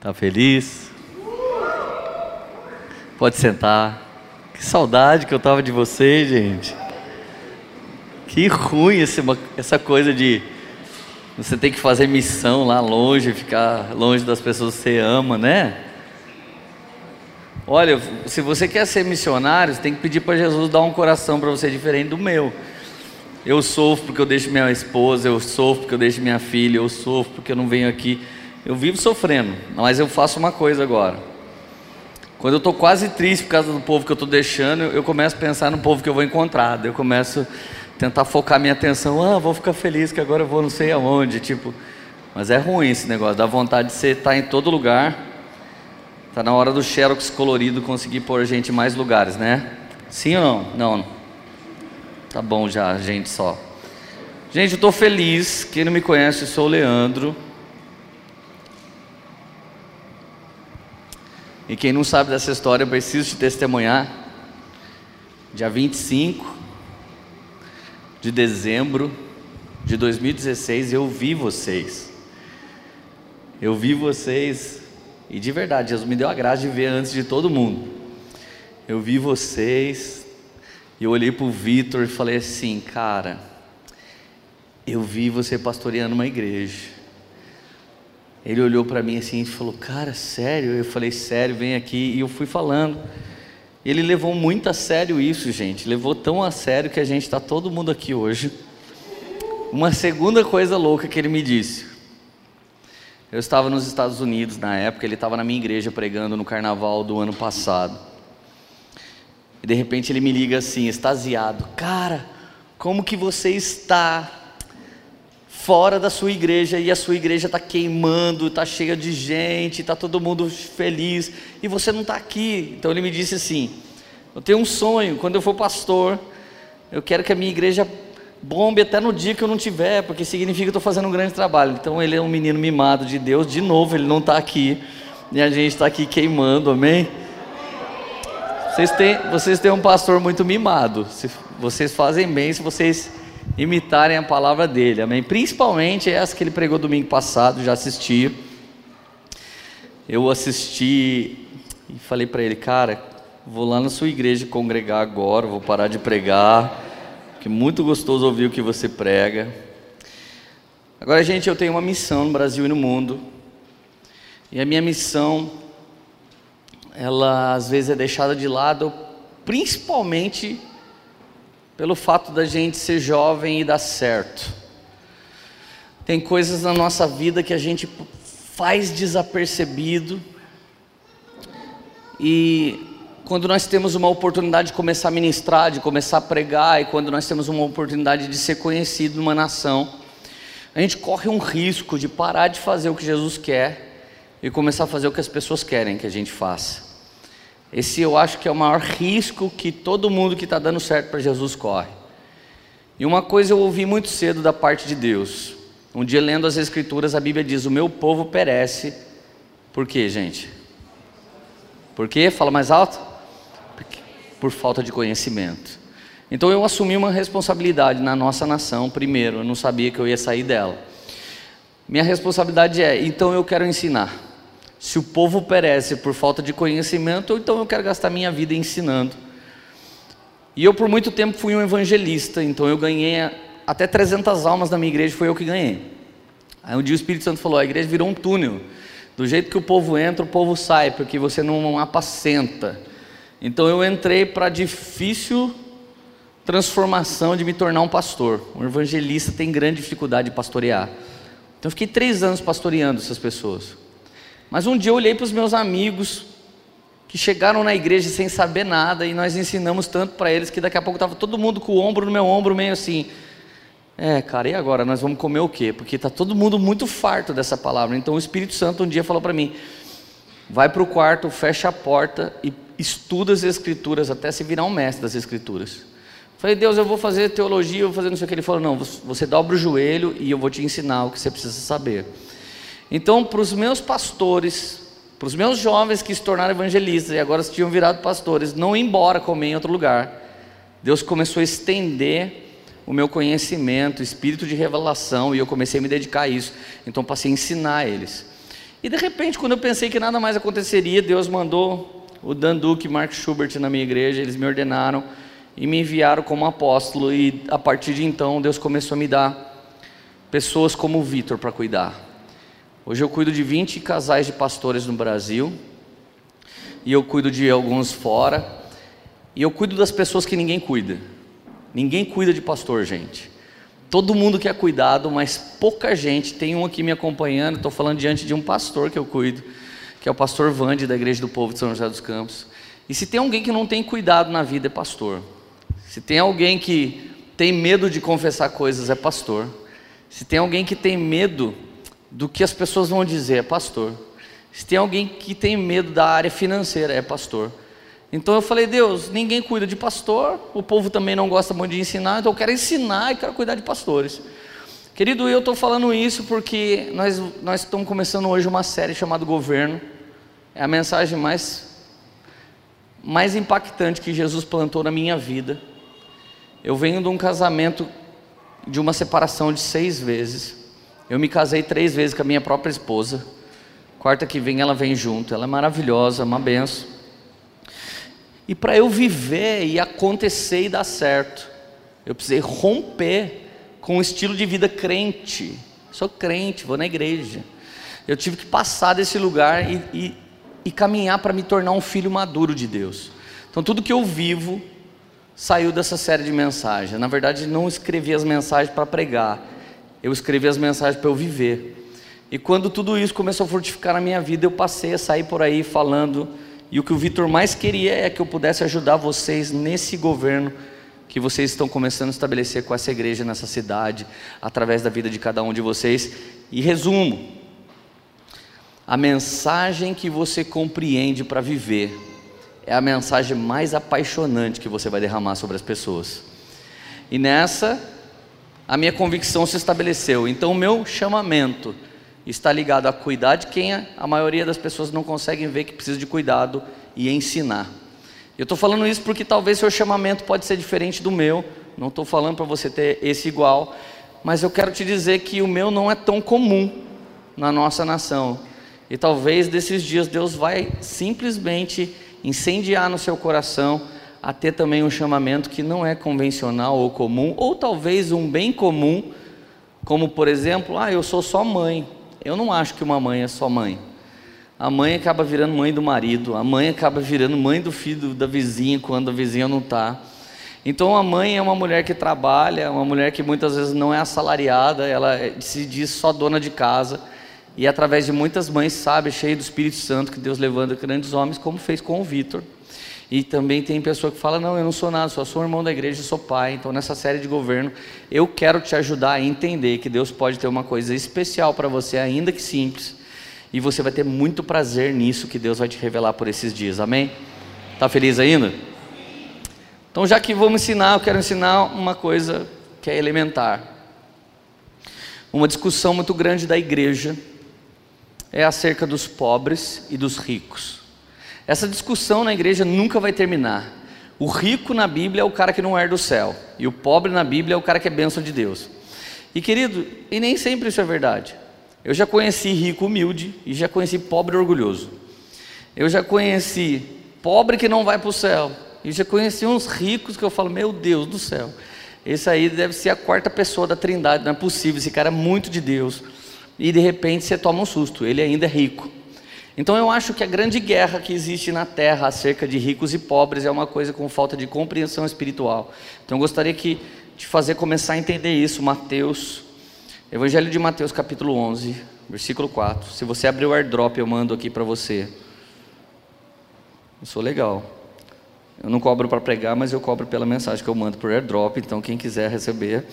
Tá feliz? Pode sentar. Que saudade que eu tava de vocês, gente. Que ruim essa coisa de você ter que fazer missão lá longe, ficar longe das pessoas que você ama, né? Olha, se você quer ser missionário, você tem que pedir para Jesus dar um coração para você diferente do meu. Eu sofro porque eu deixo minha esposa, eu sofro porque eu deixo minha filha, eu sofro porque eu não venho aqui. Eu vivo sofrendo, mas eu faço uma coisa agora. Quando eu estou quase triste por causa do povo que eu estou deixando, eu começo a pensar no povo que eu vou encontrar. Eu começo a tentar focar minha atenção. Ah, vou ficar feliz que agora eu vou não sei aonde. Tipo, mas é ruim esse negócio. Dá vontade de você estar em todo lugar. Está na hora do xerox colorido conseguir pôr gente em mais lugares, né? Sim ou não? Não. Tá bom já, gente só. Gente, eu estou feliz. Quem não me conhece, eu sou o Leandro. E quem não sabe dessa história, eu preciso te testemunhar. Dia 25 de dezembro de 2016, eu vi vocês. Eu vi vocês, e de verdade, Jesus me deu a graça de ver antes de todo mundo. Eu vi vocês, e eu olhei para o Vitor e falei assim, cara, eu vi você pastoreando uma igreja. Ele olhou para mim assim e falou: Cara, sério? Eu falei: Sério, vem aqui. E eu fui falando. Ele levou muito a sério isso, gente. Levou tão a sério que a gente está todo mundo aqui hoje. Uma segunda coisa louca que ele me disse. Eu estava nos Estados Unidos na época, ele estava na minha igreja pregando no carnaval do ano passado. E de repente ele me liga assim, extasiado: Cara, como que você está? Fora da sua igreja e a sua igreja está queimando, está cheia de gente, está todo mundo feliz e você não está aqui. Então ele me disse assim: Eu tenho um sonho, quando eu for pastor, eu quero que a minha igreja bombe até no dia que eu não tiver, porque significa que eu estou fazendo um grande trabalho. Então ele é um menino mimado de Deus, de novo, ele não está aqui e a gente está aqui queimando, amém? Vocês têm, vocês têm um pastor muito mimado, vocês fazem bem se vocês imitarem a palavra dele, amém? Principalmente essa que ele pregou domingo passado, já assisti. Eu assisti e falei para ele, cara, vou lá na sua igreja congregar agora, vou parar de pregar, que é muito gostoso ouvir o que você prega. Agora, gente, eu tenho uma missão no Brasil e no mundo, e a minha missão, ela às vezes é deixada de lado, principalmente pelo fato da gente ser jovem e dar certo. Tem coisas na nossa vida que a gente faz desapercebido, e quando nós temos uma oportunidade de começar a ministrar, de começar a pregar, e quando nós temos uma oportunidade de ser conhecido numa nação, a gente corre um risco de parar de fazer o que Jesus quer e começar a fazer o que as pessoas querem que a gente faça. Esse eu acho que é o maior risco que todo mundo que está dando certo para Jesus corre. E uma coisa eu ouvi muito cedo da parte de Deus. Um dia lendo as Escrituras, a Bíblia diz: O meu povo perece. Por quê, gente? Por quê? Fala mais alto. Por falta de conhecimento. Então eu assumi uma responsabilidade na nossa nação primeiro. Eu não sabia que eu ia sair dela. Minha responsabilidade é: então eu quero ensinar. Se o povo perece por falta de conhecimento, então eu quero gastar minha vida ensinando. E eu por muito tempo fui um evangelista, então eu ganhei até 300 almas na minha igreja, foi eu que ganhei. Aí um dia o Espírito Santo falou: a igreja virou um túnel. Do jeito que o povo entra, o povo sai, porque você não apacenta. Então eu entrei para a difícil transformação de me tornar um pastor. Um evangelista tem grande dificuldade de pastorear. Então eu fiquei três anos pastoreando essas pessoas. Mas um dia eu olhei para os meus amigos que chegaram na igreja sem saber nada e nós ensinamos tanto para eles que daqui a pouco estava todo mundo com o ombro no meu ombro, meio assim. É, cara, e agora? Nós vamos comer o quê? Porque está todo mundo muito farto dessa palavra. Então o Espírito Santo um dia falou para mim: vai para o quarto, fecha a porta e estuda as Escrituras até se virar um mestre das Escrituras. Falei, Deus, eu vou fazer teologia, eu vou fazer não sei o que. Ele falou: não, você dobra o joelho e eu vou te ensinar o que você precisa saber. Então, para os meus pastores, para os meus jovens que se tornaram evangelistas e agora se tinham virado pastores, não ir embora comer em outro lugar, Deus começou a estender o meu conhecimento, espírito de revelação, e eu comecei a me dedicar a isso. Então, passei a ensinar eles. E de repente, quando eu pensei que nada mais aconteceria, Deus mandou o Dan Duque e Mark Schubert na minha igreja, eles me ordenaram e me enviaram como apóstolo, e a partir de então Deus começou a me dar pessoas como o Vitor para cuidar. Hoje eu cuido de 20 casais de pastores no Brasil, e eu cuido de alguns fora, e eu cuido das pessoas que ninguém cuida. Ninguém cuida de pastor, gente. Todo mundo quer cuidado, mas pouca gente. Tem um aqui me acompanhando, estou falando diante de um pastor que eu cuido, que é o pastor Vande da Igreja do Povo de São José dos Campos. E se tem alguém que não tem cuidado na vida, é pastor. Se tem alguém que tem medo de confessar coisas, é pastor. Se tem alguém que tem medo do que as pessoas vão dizer, é pastor. Se tem alguém que tem medo da área financeira, é pastor. Então eu falei, Deus, ninguém cuida de pastor, o povo também não gosta muito de ensinar, então eu quero ensinar e quero cuidar de pastores. Querido, eu estou falando isso porque nós, nós estamos começando hoje uma série chamada Governo. É a mensagem mais, mais impactante que Jesus plantou na minha vida. Eu venho de um casamento, de uma separação de seis vezes. Eu me casei três vezes com a minha própria esposa. Quarta que vem ela vem junto. Ela é maravilhosa, uma benção. E para eu viver e acontecer e dar certo, eu precisei romper com o estilo de vida crente. Sou crente, vou na igreja. Eu tive que passar desse lugar e, e, e caminhar para me tornar um filho maduro de Deus. Então, tudo que eu vivo saiu dessa série de mensagens. Na verdade, não escrevi as mensagens para pregar, eu escrevi as mensagens para eu viver. E quando tudo isso começou a fortificar a minha vida, eu passei a sair por aí falando e o que o Vitor mais queria é que eu pudesse ajudar vocês nesse governo que vocês estão começando a estabelecer com essa igreja nessa cidade, através da vida de cada um de vocês. E resumo: a mensagem que você compreende para viver é a mensagem mais apaixonante que você vai derramar sobre as pessoas. E nessa, a minha convicção se estabeleceu. Então, o meu chamamento está ligado a cuidar de quem a maioria das pessoas não conseguem ver que precisa de cuidado e ensinar. Eu estou falando isso porque talvez seu chamamento pode ser diferente do meu. Não estou falando para você ter esse igual, mas eu quero te dizer que o meu não é tão comum na nossa nação. E talvez desses dias Deus vai simplesmente incendiar no seu coração a ter também um chamamento que não é convencional ou comum, ou talvez um bem comum, como por exemplo, ah, eu sou só mãe. Eu não acho que uma mãe é só mãe. A mãe acaba virando mãe do marido, a mãe acaba virando mãe do filho da vizinha quando a vizinha não está. Então a mãe é uma mulher que trabalha, uma mulher que muitas vezes não é assalariada, ela se diz só dona de casa. E através de muitas mães, sabe, cheia do Espírito Santo, que Deus levanta grandes homens, como fez com o Vitor. E também tem pessoa que fala: Não, eu não sou nada, só sou irmão da igreja, sou pai. Então, nessa série de governo, eu quero te ajudar a entender que Deus pode ter uma coisa especial para você, ainda que simples, e você vai ter muito prazer nisso que Deus vai te revelar por esses dias. Amém? Tá feliz ainda? Então, já que vamos ensinar, eu quero ensinar uma coisa que é elementar. Uma discussão muito grande da igreja é acerca dos pobres e dos ricos. Essa discussão na igreja nunca vai terminar. O rico na Bíblia é o cara que não herda o céu, e o pobre na Bíblia é o cara que é bênção de Deus. E querido, e nem sempre isso é verdade. Eu já conheci rico humilde e já conheci pobre orgulhoso. Eu já conheci pobre que não vai para o céu. E já conheci uns ricos que eu falo, meu Deus do céu. Esse aí deve ser a quarta pessoa da trindade, não é possível, esse cara é muito de Deus. E de repente você toma um susto, ele ainda é rico. Então eu acho que a grande guerra que existe na terra acerca de ricos e pobres é uma coisa com falta de compreensão espiritual. Então eu gostaria que de fazer começar a entender isso, Mateus, Evangelho de Mateus capítulo 11, versículo 4. Se você abrir o airdrop, eu mando aqui para você. Eu sou legal. Eu não cobro para pregar, mas eu cobro pela mensagem que eu mando por airdrop, então quem quiser receber.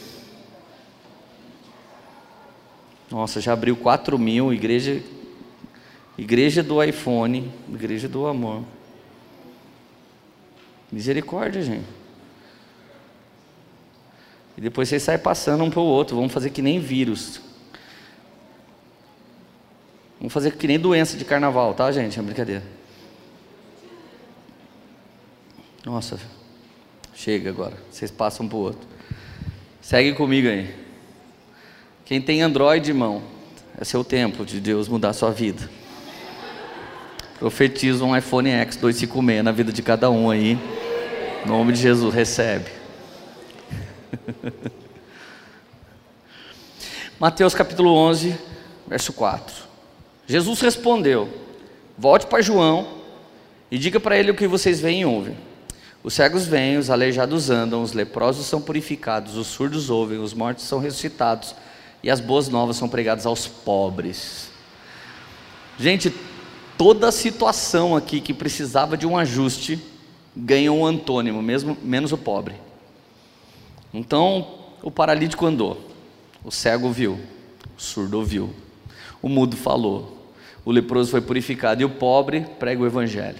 Nossa, já abriu 4 mil, igreja Igreja do iPhone, igreja do amor. Misericórdia, gente. E depois vocês saem passando um para o outro. Vamos fazer que nem vírus. Vamos fazer que nem doença de carnaval, tá, gente? É brincadeira. Nossa, chega agora. Vocês passam um para o outro. Segue comigo aí. Quem tem Android, irmão, é o tempo de Deus mudar a sua vida. Profetiza um iPhone X 256 na vida de cada um aí. Em nome de Jesus, recebe. Mateus capítulo 11, verso 4. Jesus respondeu: Volte para João e diga para ele o que vocês veem e ouvem. Os cegos vêm, os aleijados andam, os leprosos são purificados, os surdos ouvem, os mortos são ressuscitados e as boas novas são pregadas aos pobres. Gente, toda situação aqui que precisava de um ajuste ganha um antônimo, mesmo menos o pobre. Então, o paralítico andou, o cego viu, o surdo ouviu, o mudo falou, o leproso foi purificado e o pobre prega o evangelho.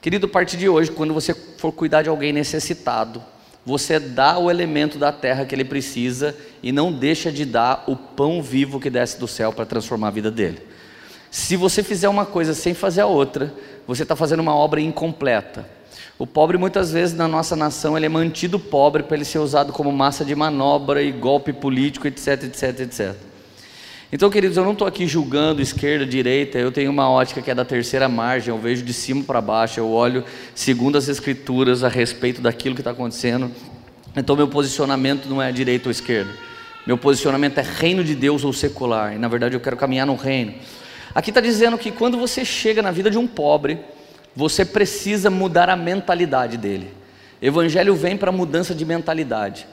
Querido, a partir de hoje, quando você for cuidar de alguém necessitado, você dá o elemento da terra que ele precisa e não deixa de dar o pão vivo que desce do céu para transformar a vida dele. Se você fizer uma coisa sem fazer a outra, você está fazendo uma obra incompleta. O pobre, muitas vezes, na nossa nação, ele é mantido pobre para ele ser usado como massa de manobra e golpe político, etc, etc, etc. Então, queridos, eu não estou aqui julgando esquerda, direita, eu tenho uma ótica que é da terceira margem, eu vejo de cima para baixo, eu olho segundo as escrituras a respeito daquilo que está acontecendo. Então, meu posicionamento não é direita ou esquerda, meu posicionamento é reino de Deus ou secular, e na verdade eu quero caminhar no reino. Aqui está dizendo que quando você chega na vida de um pobre, você precisa mudar a mentalidade dele. Evangelho vem para mudança de mentalidade.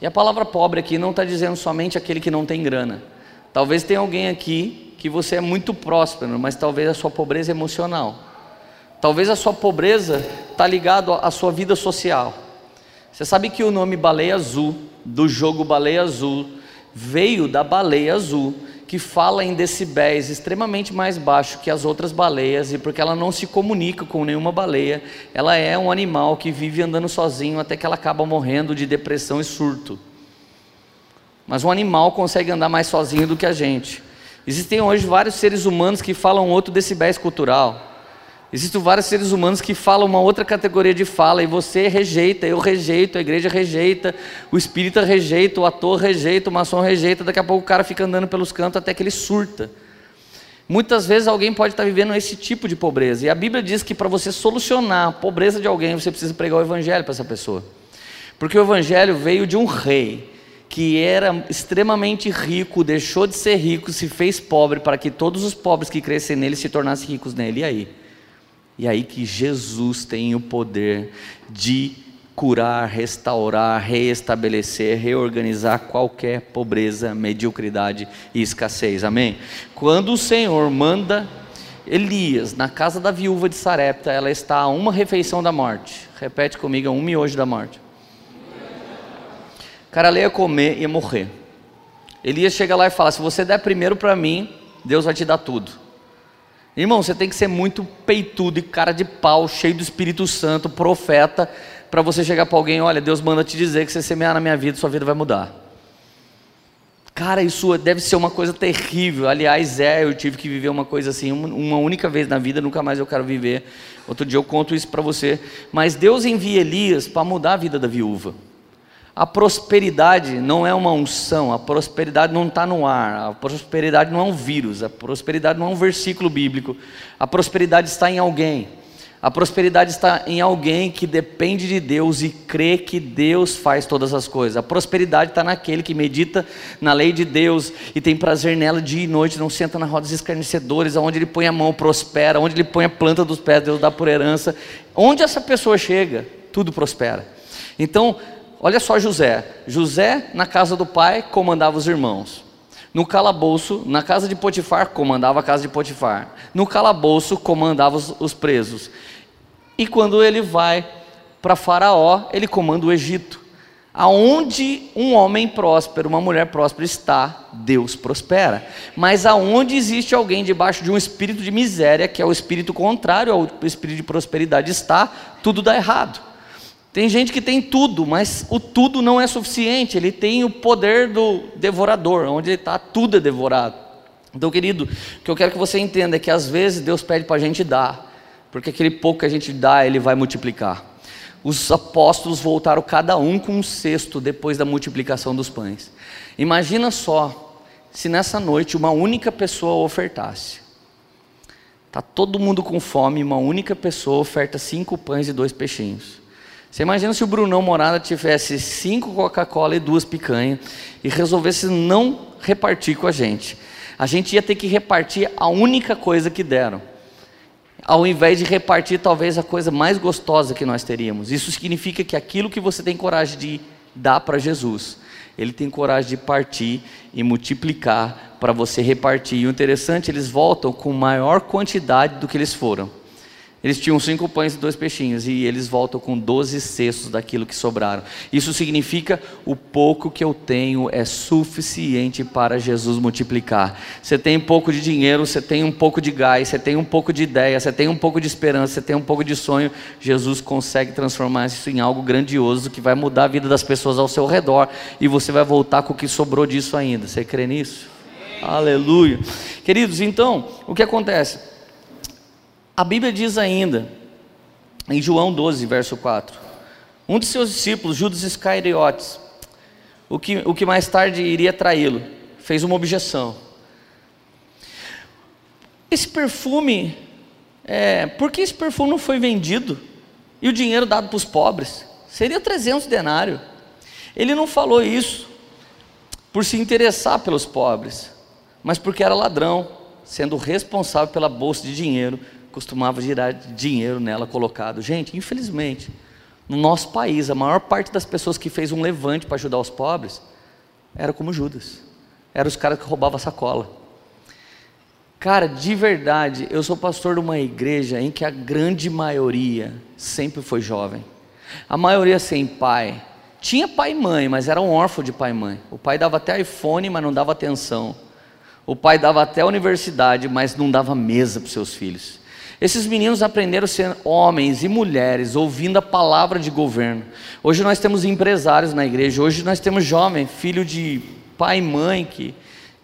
E a palavra pobre aqui não está dizendo somente aquele que não tem grana. Talvez tenha alguém aqui que você é muito próspero, mas talvez a sua pobreza emocional. Talvez a sua pobreza está ligado à sua vida social. Você sabe que o nome baleia azul, do jogo baleia azul, veio da baleia azul, que fala em decibéis extremamente mais baixo que as outras baleias, e porque ela não se comunica com nenhuma baleia, ela é um animal que vive andando sozinho até que ela acaba morrendo de depressão e surto. Mas um animal consegue andar mais sozinho do que a gente. Existem hoje vários seres humanos que falam outro decibéis cultural. Existem vários seres humanos que falam uma outra categoria de fala e você rejeita, eu rejeito, a igreja rejeita, o espírita rejeita, o ator rejeita, o maçom rejeita, daqui a pouco o cara fica andando pelos cantos até que ele surta. Muitas vezes alguém pode estar vivendo esse tipo de pobreza. E a Bíblia diz que para você solucionar a pobreza de alguém, você precisa pregar o evangelho para essa pessoa. Porque o evangelho veio de um rei que era extremamente rico, deixou de ser rico, se fez pobre, para que todos os pobres que crescem nele se tornassem ricos nele. E aí? E aí que Jesus tem o poder de curar, restaurar, reestabelecer, reorganizar qualquer pobreza, mediocridade e escassez. Amém? Quando o Senhor manda Elias na casa da viúva de Sarepta, ela está a uma refeição da morte. Repete comigo, a um miojo da morte cara ia comer e ia morrer. Elias chega lá e fala: Se você der primeiro para mim, Deus vai te dar tudo. Irmão, você tem que ser muito peitudo e cara de pau, cheio do Espírito Santo, profeta, para você chegar para alguém: Olha, Deus manda te dizer que você semear na minha vida, sua vida vai mudar. Cara, isso deve ser uma coisa terrível. Aliás, é, eu tive que viver uma coisa assim uma única vez na vida, nunca mais eu quero viver. Outro dia eu conto isso para você. Mas Deus envia Elias para mudar a vida da viúva. A prosperidade não é uma unção, a prosperidade não está no ar, a prosperidade não é um vírus, a prosperidade não é um versículo bíblico, a prosperidade está em alguém. A prosperidade está em alguém que depende de Deus e crê que Deus faz todas as coisas. A prosperidade está naquele que medita na lei de Deus e tem prazer nela dia e noite, não senta na roda dos escarnecedores, aonde ele põe a mão prospera, onde ele põe a planta dos pés, Deus dá por herança. Onde essa pessoa chega, tudo prospera. Então, Olha só José. José, na casa do pai, comandava os irmãos. No calabouço, na casa de Potifar, comandava a casa de Potifar. No calabouço, comandava os, os presos. E quando ele vai para Faraó, ele comanda o Egito. Aonde um homem próspero, uma mulher próspera está, Deus prospera. Mas aonde existe alguém debaixo de um espírito de miséria, que é o espírito contrário ao espírito de prosperidade, está, tudo dá errado. Tem gente que tem tudo, mas o tudo não é suficiente. Ele tem o poder do devorador, onde ele está, tudo é devorado. Então, querido, o que eu quero que você entenda é que às vezes Deus pede para a gente dar, porque aquele pouco que a gente dá, Ele vai multiplicar. Os apóstolos voltaram cada um com um cesto depois da multiplicação dos pães. Imagina só se nessa noite uma única pessoa ofertasse? Está todo mundo com fome, uma única pessoa oferta cinco pães e dois peixinhos. Você imagina se o Brunão Morada tivesse cinco Coca-Cola e duas picanhas e resolvesse não repartir com a gente. A gente ia ter que repartir a única coisa que deram. Ao invés de repartir talvez a coisa mais gostosa que nós teríamos. Isso significa que aquilo que você tem coragem de dar para Jesus, ele tem coragem de partir e multiplicar para você repartir. E o interessante, eles voltam com maior quantidade do que eles foram. Eles tinham cinco pães e dois peixinhos, e eles voltam com doze cestos daquilo que sobraram. Isso significa o pouco que eu tenho é suficiente para Jesus multiplicar. Você tem pouco de dinheiro, você tem um pouco de gás, você tem um pouco de ideia, você tem um pouco de esperança, você tem um pouco de sonho. Jesus consegue transformar isso em algo grandioso que vai mudar a vida das pessoas ao seu redor, e você vai voltar com o que sobrou disso ainda. Você crê nisso? Aleluia. Queridos, então, o que acontece? A Bíblia diz ainda, em João 12, verso 4, um de seus discípulos, Judas Iscariotes, o que, o que mais tarde iria traí-lo, fez uma objeção. Esse perfume, é, por que esse perfume não foi vendido e o dinheiro dado para os pobres? Seria 300 denários. Ele não falou isso por se interessar pelos pobres, mas porque era ladrão, sendo responsável pela bolsa de dinheiro costumava girar dinheiro nela colocado. Gente, infelizmente, no nosso país, a maior parte das pessoas que fez um levante para ajudar os pobres era como Judas. Eram os caras que roubavam a sacola. Cara, de verdade, eu sou pastor de uma igreja em que a grande maioria sempre foi jovem. A maioria sem pai. Tinha pai e mãe, mas era um órfão de pai e mãe. O pai dava até iPhone, mas não dava atenção. O pai dava até universidade, mas não dava mesa para os seus filhos. Esses meninos aprenderam a ser homens e mulheres, ouvindo a palavra de governo. Hoje nós temos empresários na igreja, hoje nós temos jovem, filho de pai e mãe, que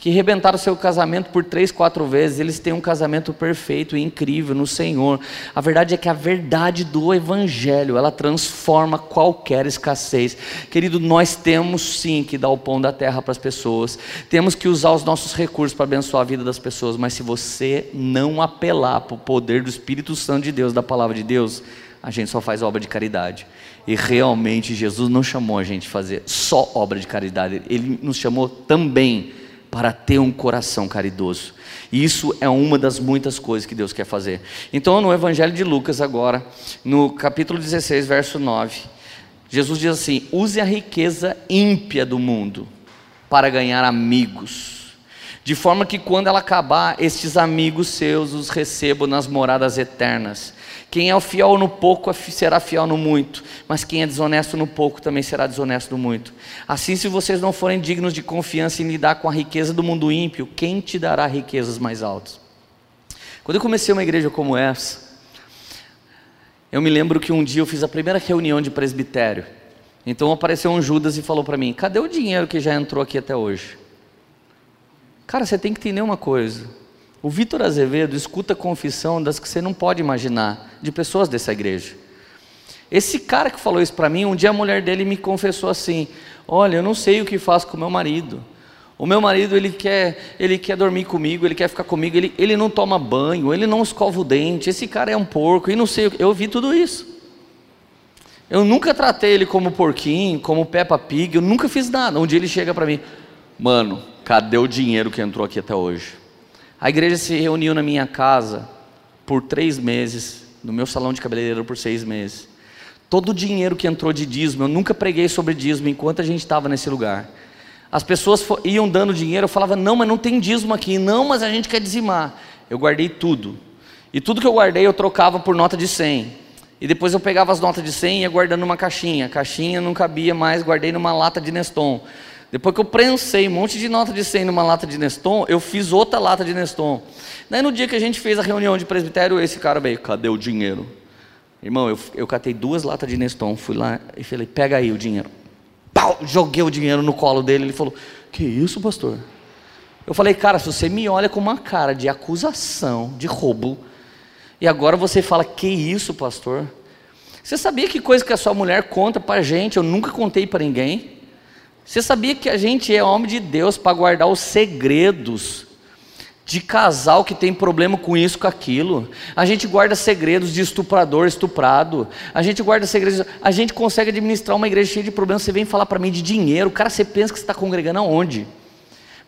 que rebentaram seu casamento por três, quatro vezes, eles têm um casamento perfeito e incrível no Senhor. A verdade é que a verdade do Evangelho, ela transforma qualquer escassez. Querido, nós temos sim que dar o pão da terra para as pessoas, temos que usar os nossos recursos para abençoar a vida das pessoas, mas se você não apelar para o poder do Espírito Santo de Deus, da palavra de Deus, a gente só faz obra de caridade. E realmente Jesus não chamou a gente fazer só obra de caridade, Ele nos chamou também para ter um coração caridoso. E isso é uma das muitas coisas que Deus quer fazer. Então, no Evangelho de Lucas, agora, no capítulo 16, verso 9, Jesus diz assim: use a riqueza ímpia do mundo para ganhar amigos, de forma que quando ela acabar, estes amigos seus os recebam nas moradas eternas. Quem é o fiel no pouco é será fiel no muito, mas quem é desonesto no pouco também será desonesto no muito. Assim, se vocês não forem dignos de confiança em lidar com a riqueza do mundo ímpio, quem te dará riquezas mais altas? Quando eu comecei uma igreja como essa, eu me lembro que um dia eu fiz a primeira reunião de presbitério. Então apareceu um Judas e falou para mim: Cadê o dinheiro que já entrou aqui até hoje? Cara, você tem que entender uma coisa. O Vitor Azevedo escuta confissão das que você não pode imaginar, de pessoas dessa igreja. Esse cara que falou isso para mim, um dia a mulher dele me confessou assim: Olha, eu não sei o que faço com meu marido. O meu marido ele quer, ele quer dormir comigo, ele quer ficar comigo, ele, ele não toma banho, ele não escova o dente, esse cara é um porco, e não sei, eu ouvi tudo isso. Eu nunca tratei ele como porquinho, como Peppa Pig, eu nunca fiz nada. Um dia ele chega para mim, mano, cadê o dinheiro que entrou aqui até hoje? A igreja se reuniu na minha casa por três meses, no meu salão de cabeleireiro por seis meses. Todo o dinheiro que entrou de dízimo, eu nunca preguei sobre dízimo enquanto a gente estava nesse lugar. As pessoas iam dando dinheiro, eu falava, não, mas não tem dízimo aqui, não, mas a gente quer dizimar. Eu guardei tudo. E tudo que eu guardei eu trocava por nota de 100. E depois eu pegava as notas de 100 e ia guardando numa caixinha. A caixinha não cabia mais, guardei numa lata de Neston. Depois que eu prensei um monte de nota de 100 numa lata de Neston, eu fiz outra lata de Neston. Daí no dia que a gente fez a reunião de presbitério, esse cara veio, cadê o dinheiro? Irmão, eu, eu catei duas latas de Neston, fui lá e falei, pega aí o dinheiro. Pau, joguei o dinheiro no colo dele, ele falou, que isso pastor? Eu falei, cara, se você me olha com uma cara de acusação, de roubo, e agora você fala, que isso pastor? Você sabia que coisa que a sua mulher conta para gente, eu nunca contei para ninguém? Você sabia que a gente é homem de Deus para guardar os segredos de casal que tem problema com isso, com aquilo. A gente guarda segredos de estuprador, estuprado. A gente guarda segredos. A gente consegue administrar uma igreja cheia de problemas. Você vem falar para mim de dinheiro. Cara, você pensa que você está congregando aonde?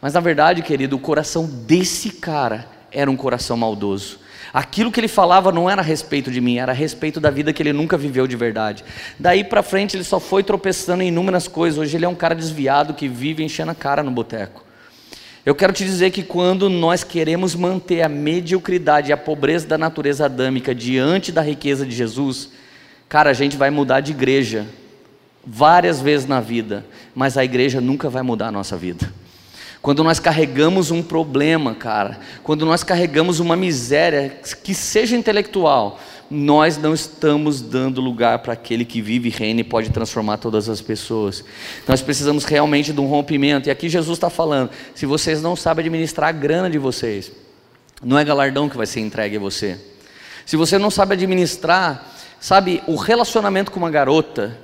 Mas na verdade, querido, o coração desse cara era um coração maldoso. Aquilo que ele falava não era a respeito de mim, era a respeito da vida que ele nunca viveu de verdade. Daí para frente ele só foi tropeçando em inúmeras coisas. Hoje ele é um cara desviado que vive enchendo a cara no boteco. Eu quero te dizer que quando nós queremos manter a mediocridade e a pobreza da natureza adâmica diante da riqueza de Jesus, cara, a gente vai mudar de igreja várias vezes na vida, mas a igreja nunca vai mudar a nossa vida. Quando nós carregamos um problema, cara, quando nós carregamos uma miséria, que seja intelectual, nós não estamos dando lugar para aquele que vive reina e pode transformar todas as pessoas. Nós precisamos realmente de um rompimento. E aqui Jesus está falando: se vocês não sabem administrar a grana de vocês, não é galardão que vai ser entregue a você. Se você não sabe administrar, sabe, o relacionamento com uma garota,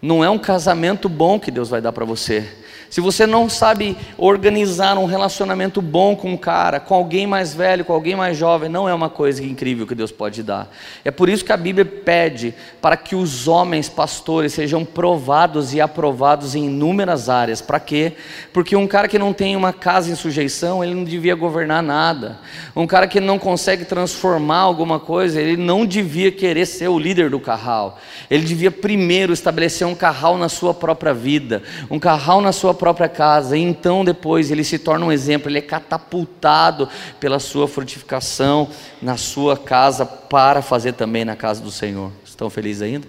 não é um casamento bom que Deus vai dar para você. Se você não sabe organizar um relacionamento bom com um cara, com alguém mais velho, com alguém mais jovem, não é uma coisa incrível que Deus pode dar. É por isso que a Bíblia pede para que os homens pastores sejam provados e aprovados em inúmeras áreas. Para quê? Porque um cara que não tem uma casa em sujeição, ele não devia governar nada. Um cara que não consegue transformar alguma coisa, ele não devia querer ser o líder do carral. Ele devia primeiro estabelecer um carral na sua própria vida, um carral na sua própria casa, e então depois ele se torna um exemplo, ele é catapultado pela sua frutificação na sua casa para fazer também na casa do Senhor. Estão felizes ainda?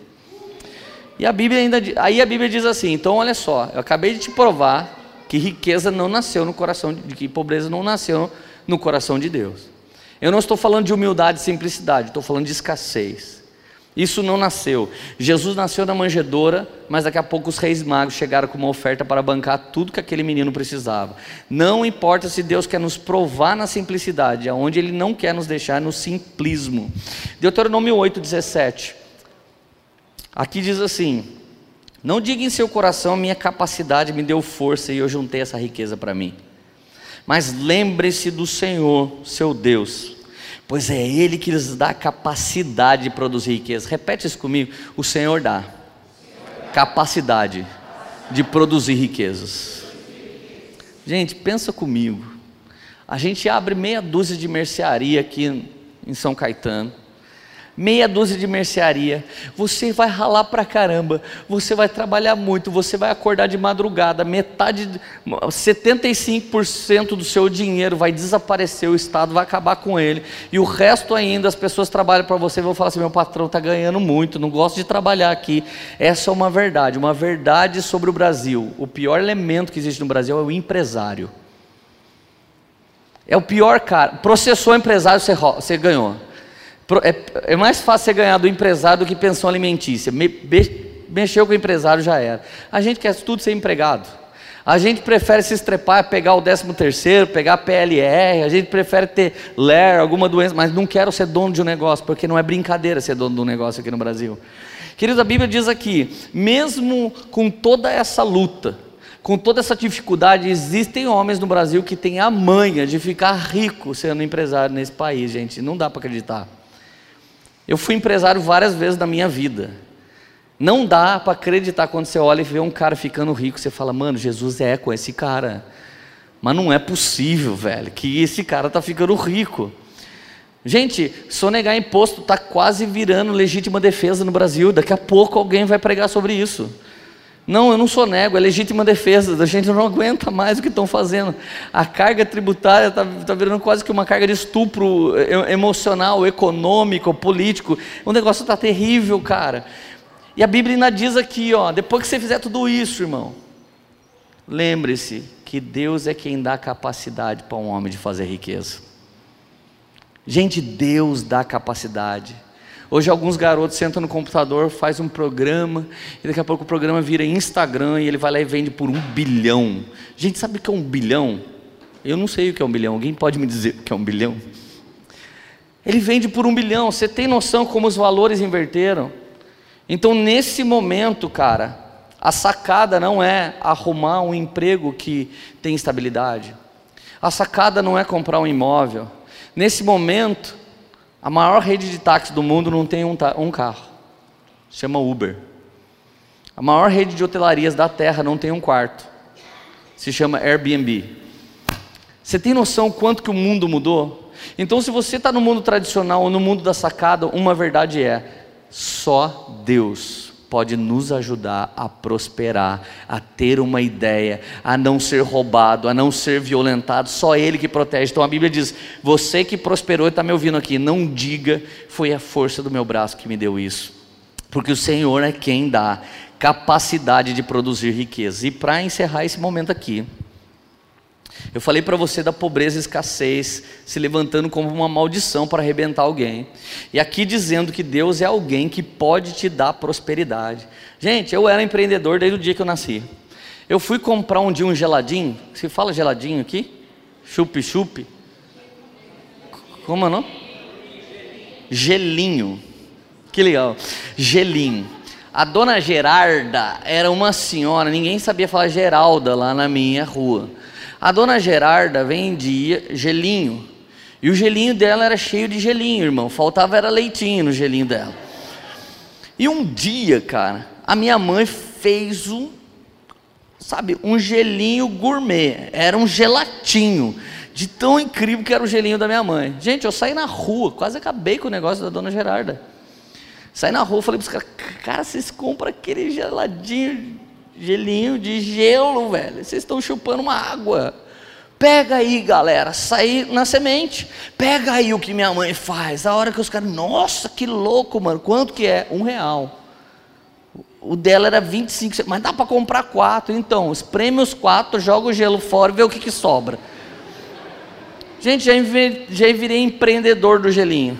E a Bíblia ainda, aí a Bíblia diz assim: então olha só, eu acabei de te provar que riqueza não nasceu no coração, de que pobreza não nasceu no coração de Deus. Eu não estou falando de humildade e simplicidade, estou falando de escassez. Isso não nasceu. Jesus nasceu na manjedoura, mas daqui a pouco os reis magos chegaram com uma oferta para bancar tudo que aquele menino precisava. Não importa se Deus quer nos provar na simplicidade, aonde Ele não quer nos deixar no simplismo. Deuteronômio 8, 17. Aqui diz assim: Não diga em seu coração, minha capacidade me deu força e eu juntei essa riqueza para mim. Mas lembre-se do Senhor, seu Deus pois é Ele que lhes dá capacidade de produzir riqueza. Repete isso comigo: o Senhor dá capacidade de produzir riquezas. Gente, pensa comigo. A gente abre meia dúzia de mercearia aqui em São Caetano meia dúzia de mercearia, você vai ralar pra caramba, você vai trabalhar muito, você vai acordar de madrugada, metade, 75% do seu dinheiro vai desaparecer, o Estado vai acabar com ele, e o resto ainda, as pessoas trabalham para você e vão falar assim: meu patrão está ganhando muito, não gosto de trabalhar aqui. Essa é uma verdade, uma verdade sobre o Brasil. O pior elemento que existe no Brasil é o empresário. É o pior cara. Processou o empresário, você, você ganhou. É, é, mais fácil você ganhar do empresário do que pensão alimentícia. Me, be, mexeu com o empresário já era. A gente quer tudo ser empregado. A gente prefere se estrepar, pegar o 13 terceiro, pegar PLR, a gente prefere ter LER, alguma doença, mas não quero ser dono de um negócio, porque não é brincadeira ser dono de um negócio aqui no Brasil. Querido, a Bíblia diz aqui, mesmo com toda essa luta, com toda essa dificuldade, existem homens no Brasil que têm a manha de ficar rico sendo empresário nesse país, gente, não dá para acreditar. Eu fui empresário várias vezes na minha vida. Não dá para acreditar quando você olha e vê um cara ficando rico, você fala, mano, Jesus é com esse cara. Mas não é possível, velho, que esse cara tá ficando rico. Gente, sonegar imposto está quase virando legítima defesa no Brasil. Daqui a pouco alguém vai pregar sobre isso. Não, eu não sou nego, é legítima defesa. A gente não aguenta mais o que estão fazendo. A carga tributária está tá virando quase que uma carga de estupro emocional, econômico, político. O negócio está terrível, cara. E a Bíblia ainda diz aqui, ó, depois que você fizer tudo isso, irmão, lembre-se que Deus é quem dá capacidade para um homem de fazer riqueza. Gente, Deus dá capacidade. Hoje alguns garotos sentam no computador, faz um programa, e daqui a pouco o programa vira Instagram e ele vai lá e vende por um bilhão. Gente, sabe o que é um bilhão? Eu não sei o que é um bilhão. Alguém pode me dizer o que é um bilhão? Ele vende por um bilhão. Você tem noção como os valores inverteram? Então, nesse momento, cara, A sacada não é arrumar um emprego que tem estabilidade. A sacada não é comprar um imóvel. Nesse momento, a maior rede de táxi do mundo não tem um, um carro. Chama Uber. A maior rede de hotelarias da Terra não tem um quarto. Se chama Airbnb. Você tem noção quanto que o mundo mudou? Então, se você está no mundo tradicional ou no mundo da sacada, uma verdade é: só Deus pode nos ajudar a prosperar, a ter uma ideia, a não ser roubado, a não ser violentado. Só Ele que protege. Então a Bíblia diz: Você que prosperou e está me ouvindo aqui, não diga, foi a força do meu braço que me deu isso. Porque o Senhor é quem dá capacidade de produzir riqueza. E para encerrar esse momento aqui, eu falei para você da pobreza e escassez se levantando como uma maldição para arrebentar alguém. E aqui dizendo que Deus é alguém que pode te dar prosperidade. Gente, eu era empreendedor desde o dia que eu nasci. Eu fui comprar um dia um geladinho. Se fala geladinho aqui? Chup-chup? Como é não? Gelinho. Que legal. Gelinho. A dona Gerarda era uma senhora, ninguém sabia falar Geralda lá na minha rua. A dona Gerarda vendia gelinho. E o gelinho dela era cheio de gelinho, irmão. Faltava era leitinho no gelinho dela. E um dia, cara, a minha mãe fez um, sabe, um gelinho gourmet. Era um gelatinho. De tão incrível que era o gelinho da minha mãe. Gente, eu saí na rua, quase acabei com o negócio da dona Gerarda. Saí na rua, falei para os caras, cara, vocês compram aquele geladinho gelinho de gelo, velho. Vocês estão chupando uma água. Pega aí, galera, sair na semente. Pega aí o que minha mãe faz. A hora que os caras, nossa, que louco, mano. Quanto que é? Um real. O dela era 25, mas dá para comprar quatro. Então, espreme os quatro, joga o gelo fora e vê o que, que sobra. Gente, já, já virei empreendedor do gelinho.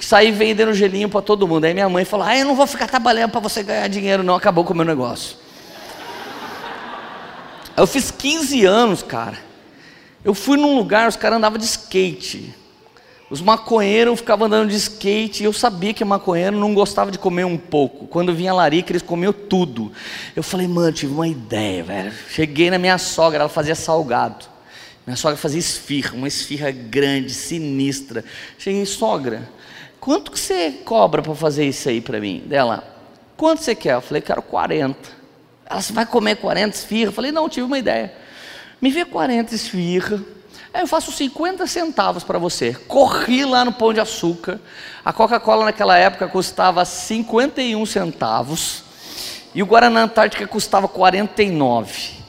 Saí vendendo gelinho para todo mundo. Aí minha mãe falou: Ah, eu não vou ficar trabalhando para você ganhar dinheiro, não. Acabou com o meu negócio. Eu fiz 15 anos, cara. Eu fui num lugar, os caras andavam de skate. Os maconheiros ficavam andando de skate e eu sabia que maconheiro não gostava de comer um pouco. Quando vinha larica, eles comiam tudo. Eu falei, mano, tive uma ideia, velho. Cheguei na minha sogra, ela fazia salgado. Minha sogra fazia esfirra, uma esfirra grande, sinistra. Cheguei, sogra, quanto que você cobra para fazer isso aí para mim? Dela, quanto você quer? Eu falei, quero 40. Ela, você vai comer 40 esfirras? Falei, não, tive uma ideia. Me vê 40 esfirras. Aí eu faço 50 centavos para você. Corri lá no Pão de Açúcar. A Coca-Cola naquela época custava 51 centavos. E o Guaraná Antártica custava 49.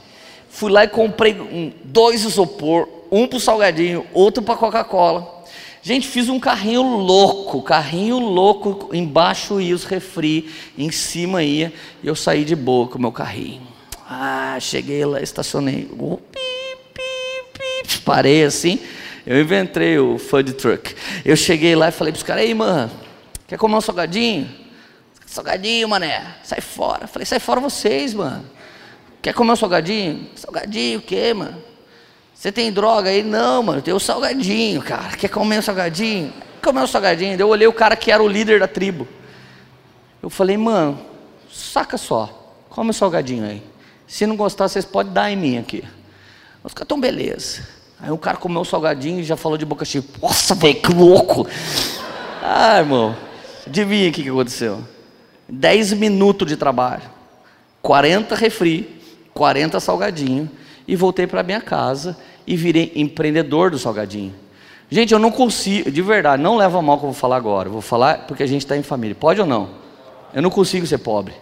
Fui lá e comprei um, dois isopor, um para o salgadinho, outro para a Coca-Cola. Gente, fiz um carrinho louco, carrinho louco, embaixo ia os refri, em cima ia, e eu saí de boa com o meu carrinho. Ah, cheguei lá, estacionei, parei assim, eu inventei o food truck. Eu cheguei lá e falei para os caras, ei, mano, quer comer um salgadinho? Salgadinho, mané, sai fora. Falei, sai fora vocês, mano. Quer comer um salgadinho? Salgadinho o quê, mano? Você tem droga aí? Não, mano, tem o salgadinho, cara. Quer comer o salgadinho? Comer o salgadinho. Eu olhei o cara que era o líder da tribo. Eu falei, mano, saca só, come o salgadinho aí. Se não gostar, vocês podem dar em mim aqui. Os caras estão beleza. Aí o cara comeu o salgadinho e já falou de boca cheia. Nossa, velho, que louco. Ah, irmão, adivinha o que, aconteceu? 10 minutos de trabalho, 40 refri, 40 salgadinho, e voltei para minha casa e virei empreendedor do salgadinho. Gente, eu não consigo, de verdade, não leva mal que eu vou falar agora. Eu vou falar porque a gente está em família. Pode ou não? Eu não consigo ser pobre.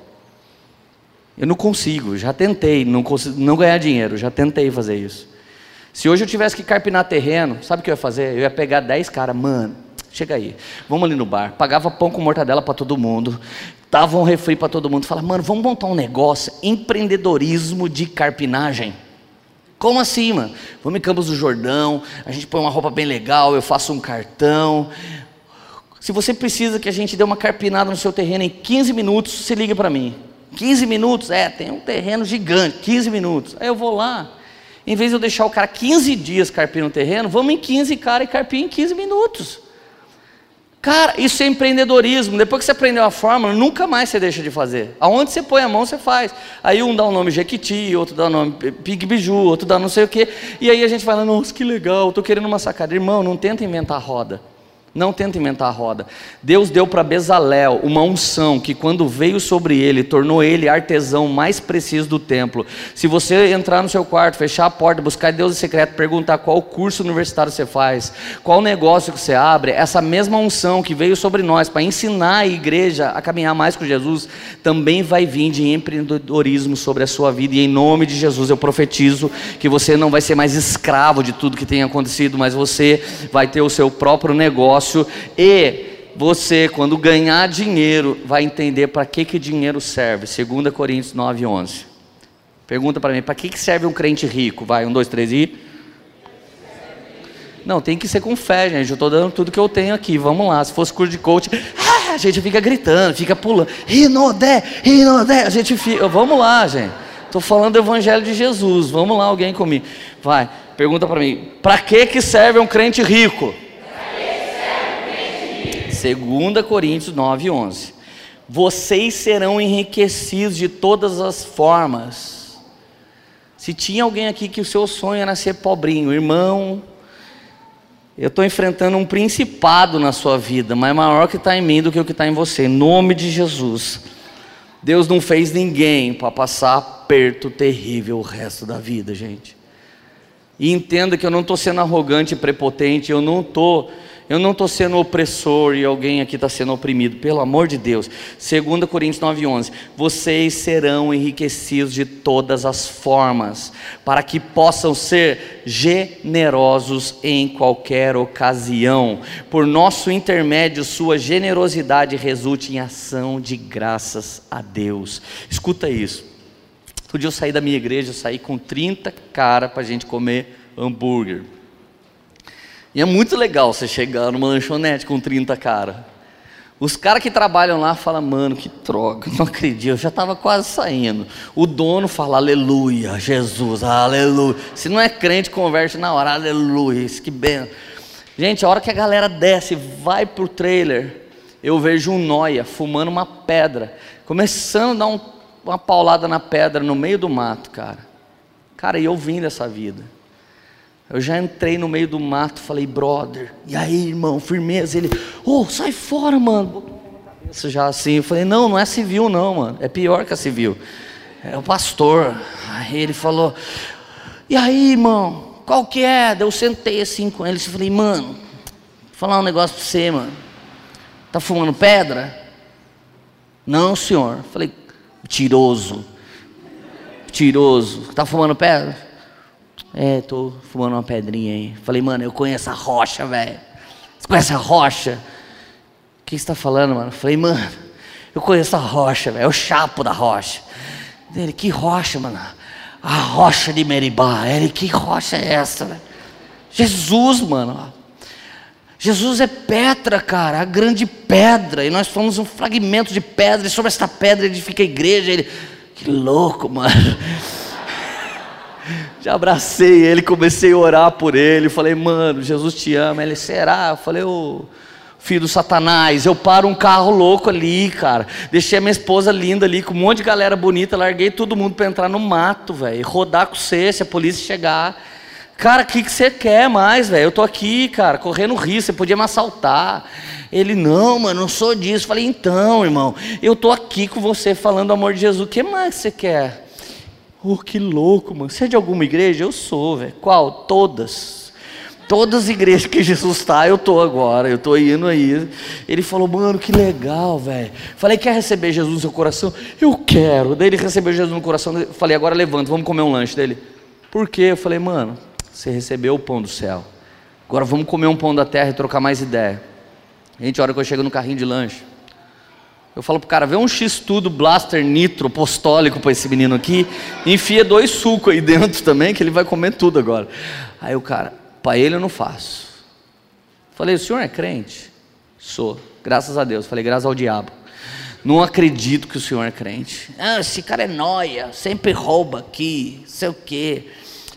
Eu não consigo, já tentei, não, consigo, não ganhar dinheiro, já tentei fazer isso. Se hoje eu tivesse que carpinar terreno, sabe o que eu ia fazer? Eu ia pegar 10 caras, mano, chega aí, vamos ali no bar, pagava pão com mortadela para todo mundo, dava um refri para todo mundo, falava, mano, vamos montar um negócio, empreendedorismo de carpinagem. Como assim, mano? Vamos em Campos do Jordão, a gente põe uma roupa bem legal, eu faço um cartão. Se você precisa que a gente dê uma carpinada no seu terreno em 15 minutos, se liga para mim. 15 minutos? É, tem um terreno gigante, 15 minutos. Aí eu vou lá. Em vez de eu deixar o cara 15 dias carpindo o terreno, vamos em 15 cara e carpir em 15 minutos. Cara, isso é empreendedorismo. Depois que você aprendeu a fórmula, nunca mais você deixa de fazer. Aonde você põe a mão, você faz. Aí um dá o nome Jequiti, outro dá o nome Pig Biju, outro dá não sei o quê. E aí a gente fala, nossa, que legal, estou querendo uma sacada. Irmão, não tenta inventar roda. Não tenta inventar a roda. Deus deu para Bezalel uma unção que, quando veio sobre ele, tornou ele artesão mais preciso do templo. Se você entrar no seu quarto, fechar a porta, buscar Deus em secreto, perguntar qual curso universitário você faz, qual negócio que você abre, essa mesma unção que veio sobre nós para ensinar a igreja a caminhar mais com Jesus, também vai vir de empreendedorismo sobre a sua vida. E em nome de Jesus eu profetizo que você não vai ser mais escravo de tudo que tem acontecido, mas você vai ter o seu próprio negócio negócio e você, quando ganhar dinheiro, vai entender para que, que dinheiro serve. 2 Coríntios 9, 11. Pergunta para mim, para que, que serve um crente rico? Vai, um, dois, três e. Não, tem que ser com fé, gente. Eu estou dando tudo que eu tenho aqui. Vamos lá. Se fosse curso de coach, ah, a gente fica gritando, fica pulando. Rinodé, Rinodé. A gente fica. Vamos lá, gente. Estou falando do Evangelho de Jesus. Vamos lá, alguém comigo. Vai, pergunta para mim: para que, que serve um crente rico? 2 Coríntios 9, 11. Vocês serão enriquecidos de todas as formas. Se tinha alguém aqui que o seu sonho era ser pobrinho, irmão, eu estou enfrentando um principado na sua vida, mas maior que está em mim do que o que está em você, em nome de Jesus. Deus não fez ninguém para passar aperto terrível o resto da vida, gente. E entenda que eu não estou sendo arrogante e prepotente, eu não estou eu não estou sendo opressor e alguém aqui está sendo oprimido, pelo amor de Deus. 2 Coríntios 9,11: Vocês serão enriquecidos de todas as formas, para que possam ser generosos em qualquer ocasião. Por nosso intermédio, sua generosidade resulte em ação de graças a Deus. Escuta isso. Outro dia eu saí da minha igreja, eu saí com 30 cara para a gente comer hambúrguer. E é muito legal você chegar numa lanchonete com 30 cara. Os caras que trabalham lá falam, mano, que droga, não acredito, eu já estava quase saindo. O dono fala, aleluia, Jesus, aleluia. Se não é crente, converte na hora, aleluia, isso que bem. Gente, a hora que a galera desce, vai pro trailer, eu vejo um noia fumando uma pedra, começando a dar um, uma paulada na pedra no meio do mato, cara. Cara, e eu vim dessa vida. Eu já entrei no meio do mato, falei, brother, e aí, irmão, firmeza. Ele, ô, oh, sai fora, mano. Botou cabeça já assim. Eu falei, não, não é civil, não, mano. É pior que a civil. É o pastor. Aí ele falou, e aí, irmão, qual que é? Eu sentei assim com ele e falei, mano, vou falar um negócio pra você, mano. Tá fumando pedra? Não, senhor. Falei, tiroso. Tiroso. Tá fumando pedra? É, tô fumando uma pedrinha aí. Falei, mano, eu conheço a rocha, velho. Você conhece a rocha? O que você está falando, mano? Falei, mano, eu conheço a rocha, velho. É o chapo da rocha. Ele, que rocha, mano? A rocha de Meribá. Ele, que rocha é essa, velho? Jesus, mano. Jesus é Petra, cara, a grande pedra. E nós fomos um fragmento de pedra. E sobre esta pedra edifica a igreja. Ele, que louco, mano. Já abracei ele, comecei a orar por ele. Falei, mano, Jesus te ama. Ele, será? Eu falei, ô. Filho do Satanás, eu paro um carro louco ali, cara. Deixei a minha esposa linda ali, com um monte de galera bonita. Larguei todo mundo para entrar no mato, velho. Rodar com você, se a polícia chegar. Cara, o que, que você quer mais, velho? Eu tô aqui, cara, correndo risco. Você podia me assaltar. Ele, não, mano, não sou disso. Falei, então, irmão, eu tô aqui com você falando do amor de Jesus. O que mais você quer? Oh, que louco, mano. Você é de alguma igreja? Eu sou, velho. Qual? Todas. Todas as igrejas que Jesus está, eu tô agora, eu tô indo aí. Ele falou, mano, que legal, velho. Falei, quer receber Jesus no seu coração? Eu quero. Daí ele recebeu Jesus no coração. Falei, agora levanta, vamos comer um lanche dele. Por quê? Eu falei, mano, você recebeu o pão do céu. Agora vamos comer um pão da terra e trocar mais ideia. Gente, a hora que eu chego no carrinho de lanche, eu falo pro cara, vê um X-Tudo Blaster Nitro apostólico para esse menino aqui, enfia dois sucos aí dentro também, que ele vai comer tudo agora. Aí o cara, para ele eu não faço. Falei, o senhor é crente? Sou, graças a Deus. Falei, graças ao diabo. Não acredito que o senhor é crente. Ah, esse cara é noia, sempre rouba aqui, sei o quê.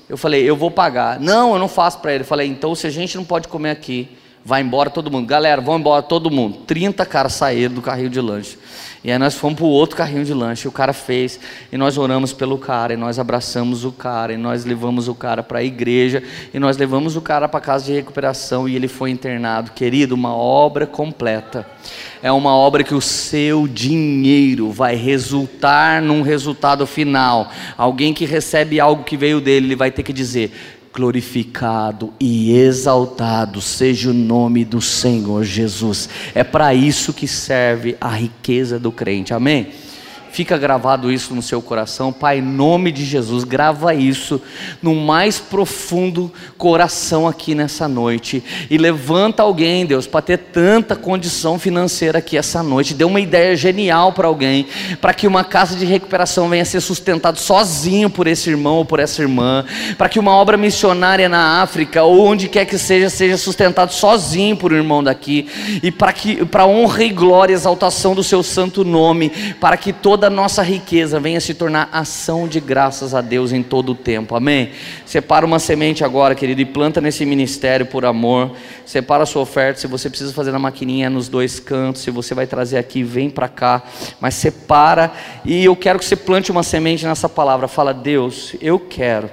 Eu falei, eu vou pagar. Não, eu não faço para ele. Falei, então se a gente não pode comer aqui, Vai embora todo mundo. Galera, vão embora todo mundo. 30 caras saíram do carrinho de lanche. E aí nós fomos para o outro carrinho de lanche, e o cara fez, e nós oramos pelo cara, e nós abraçamos o cara, e nós levamos o cara para a igreja, e nós levamos o cara para a casa de recuperação, e ele foi internado. Querido, uma obra completa. É uma obra que o seu dinheiro vai resultar num resultado final. Alguém que recebe algo que veio dele, ele vai ter que dizer: glorificado e exaltado seja o nome do Senhor Jesus. É para isso que serve a riqueza do crente. Amém? Fica gravado isso no seu coração, Pai, em nome de Jesus, grava isso no mais profundo coração aqui nessa noite. E levanta alguém, Deus, para ter tanta condição financeira aqui essa noite. Dê uma ideia genial para alguém, para que uma casa de recuperação venha a ser sustentado sozinho por esse irmão ou por essa irmã, para que uma obra missionária na África ou onde quer que seja, seja sustentado sozinho por um irmão daqui, e para que para honra e glória e exaltação do seu santo nome, para que toda toda a nossa riqueza venha se tornar ação de graças a Deus em todo o tempo, amém? Separa uma semente agora, querido, e planta nesse ministério por amor. Separa a sua oferta. Se você precisa fazer na maquininha nos dois cantos, se você vai trazer aqui, vem para cá. Mas separa, e eu quero que você plante uma semente nessa palavra. Fala, Deus, eu quero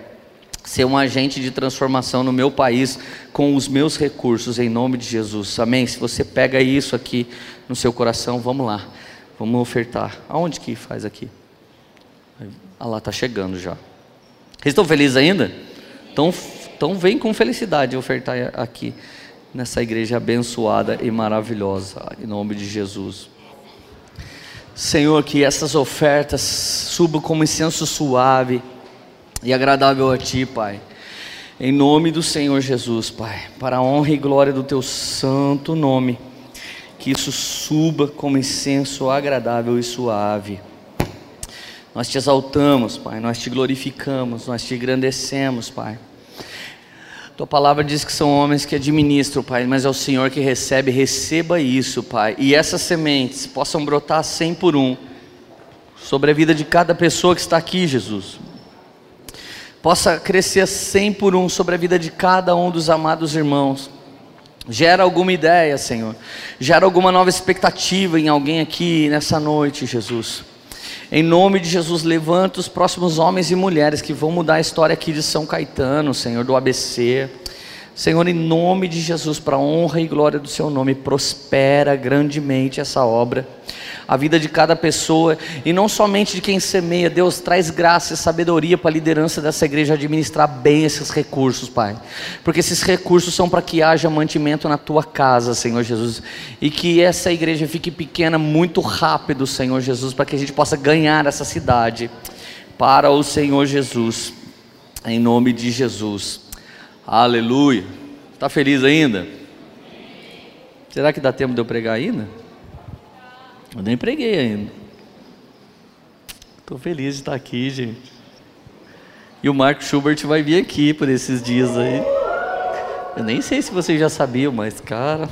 ser um agente de transformação no meu país com os meus recursos, em nome de Jesus. Amém? Se você pega isso aqui no seu coração, vamos lá. Vamos ofertar. Aonde que faz aqui? Ah lá, está chegando já. Vocês estão felizes ainda? Então, então vem com felicidade ofertar aqui, nessa igreja abençoada e maravilhosa, em nome de Jesus. Honor, que essas ofertas subam como incenso suave e agradável a Ti, Pai. Em nome do Senhor Jesus, Pai, para a honra e glória do Teu santo nome que isso suba como incenso agradável e suave. Nós te exaltamos, Pai, nós te glorificamos, nós te engrandecemos, Pai. Tua palavra diz que são homens que administram, Pai, mas é o Senhor que recebe, receba isso, Pai. E essas sementes possam brotar cem por um sobre a vida de cada pessoa que está aqui, Jesus. Possa crescer cem por um sobre a vida de cada um dos amados irmãos Gera alguma ideia, Senhor. Gera alguma nova expectativa em alguém aqui nessa noite, Jesus. Em nome de Jesus, levanta os próximos homens e mulheres que vão mudar a história aqui de São Caetano, Senhor, do ABC. Senhor, em nome de Jesus, para a honra e glória do Seu nome, prospera grandemente essa obra a vida de cada pessoa e não somente de quem semeia. Deus traz graça e sabedoria para a liderança dessa igreja administrar bem esses recursos, Pai. Porque esses recursos são para que haja mantimento na tua casa, Senhor Jesus, e que essa igreja fique pequena muito rápido, Senhor Jesus, para que a gente possa ganhar essa cidade para o Senhor Jesus. Em nome de Jesus. Aleluia. Está feliz ainda? Será que dá tempo de eu pregar ainda? Eu nem preguei ainda. Estou feliz de estar aqui, gente. E o Marco Schubert vai vir aqui por esses dias aí. Eu nem sei se vocês já sabiam, mas, cara,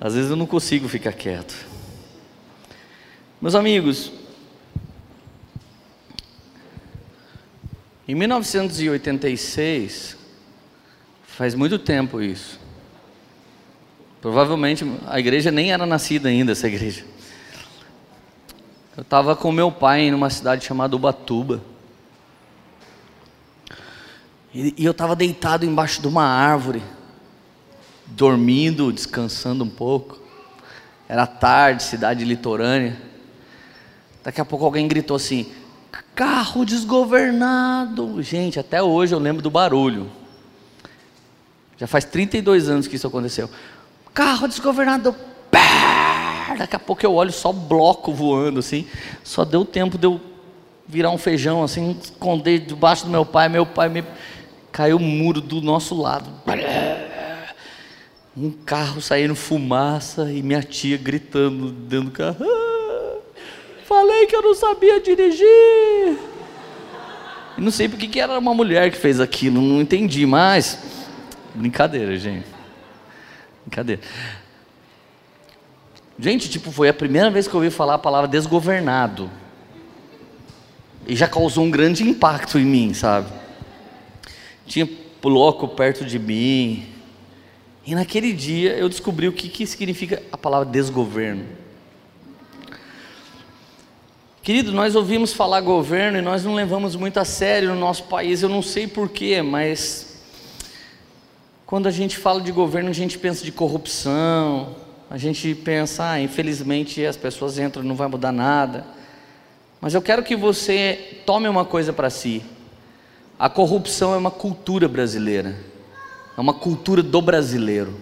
às vezes eu não consigo ficar quieto. Meus amigos, em 1986, faz muito tempo isso, Provavelmente a igreja nem era nascida ainda, essa igreja. Eu estava com meu pai numa cidade chamada Ubatuba. E, e eu estava deitado embaixo de uma árvore, dormindo, descansando um pouco. Era tarde, cidade litorânea. Daqui a pouco alguém gritou assim: carro desgovernado. Gente, até hoje eu lembro do barulho. Já faz 32 anos que isso aconteceu carro desgovernado. Pá! Daqui a pouco eu olho só bloco voando assim. Só deu tempo de eu virar um feijão assim, esconder debaixo do meu pai. Meu pai me caiu o muro do nosso lado. Um carro saindo fumaça e minha tia gritando dentro do carro. Ah, falei que eu não sabia dirigir. Não sei porque que era uma mulher que fez aquilo, não entendi, mas brincadeira, gente. Brincadeira. Gente, tipo, foi a primeira vez que eu ouvi falar a palavra desgovernado. E já causou um grande impacto em mim, sabe? Tinha louco perto de mim. E naquele dia eu descobri o que, que significa a palavra desgoverno. Querido, nós ouvimos falar governo e nós não levamos muito a sério no nosso país, eu não sei porquê, mas quando a gente fala de governo, a gente pensa de corrupção, a gente pensa, ah, infelizmente as pessoas entram, não vai mudar nada. Mas eu quero que você tome uma coisa para si. A corrupção é uma cultura brasileira, é uma cultura do brasileiro.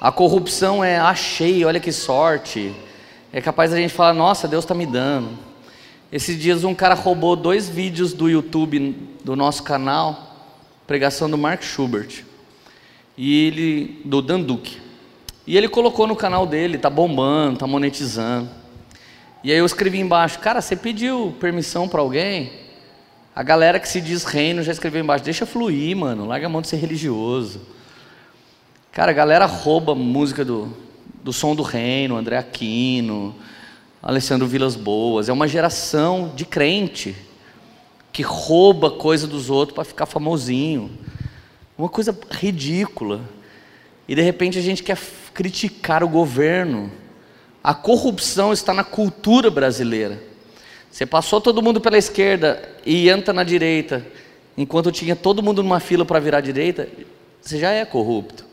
A corrupção é achei, olha que sorte é capaz a gente falar: nossa, Deus está me dando. Esses dias um cara roubou dois vídeos do YouTube do nosso canal, pregação do Mark Schubert, e ele do Dan Duque. E ele colocou no canal dele, tá bombando, tá monetizando. E aí eu escrevi embaixo: "Cara, você pediu permissão para alguém?" A galera que se diz reino já escreveu embaixo: "Deixa fluir, mano, larga a mão de ser religioso." Cara, a galera rouba música do do Som do Reino, André Aquino, Alessandro Vilas Boas. É uma geração de crente que rouba coisa dos outros para ficar famosinho. Uma coisa ridícula. E de repente a gente quer criticar o governo. A corrupção está na cultura brasileira. Você passou todo mundo pela esquerda e entra na direita, enquanto tinha todo mundo numa fila para virar à direita, você já é corrupto.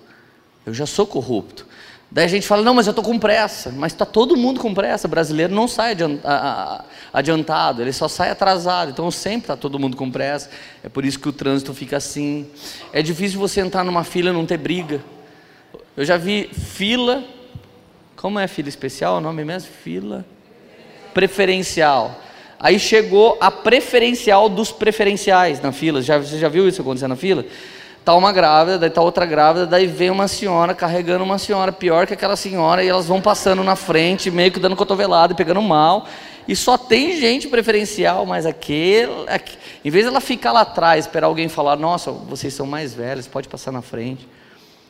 Eu já sou corrupto. Daí a gente fala, não, mas eu estou com pressa. Mas está todo mundo com pressa. O brasileiro não sai adiantado, ele só sai atrasado. Então sempre está todo mundo com pressa. É por isso que o trânsito fica assim. É difícil você entrar numa fila e não ter briga. Eu já vi fila. Como é fila especial o nome mesmo? Fila preferencial. Aí chegou a preferencial dos preferenciais na fila. Já, você já viu isso acontecer na fila? Tá uma grávida, daí tá outra grávida, daí vem uma senhora carregando uma senhora pior que aquela senhora e elas vão passando na frente, meio que dando cotovelada e pegando mal. E só tem gente preferencial, mas aquele, em vez ela ficar lá atrás, esperar alguém falar, nossa, vocês são mais velhos, pode passar na frente.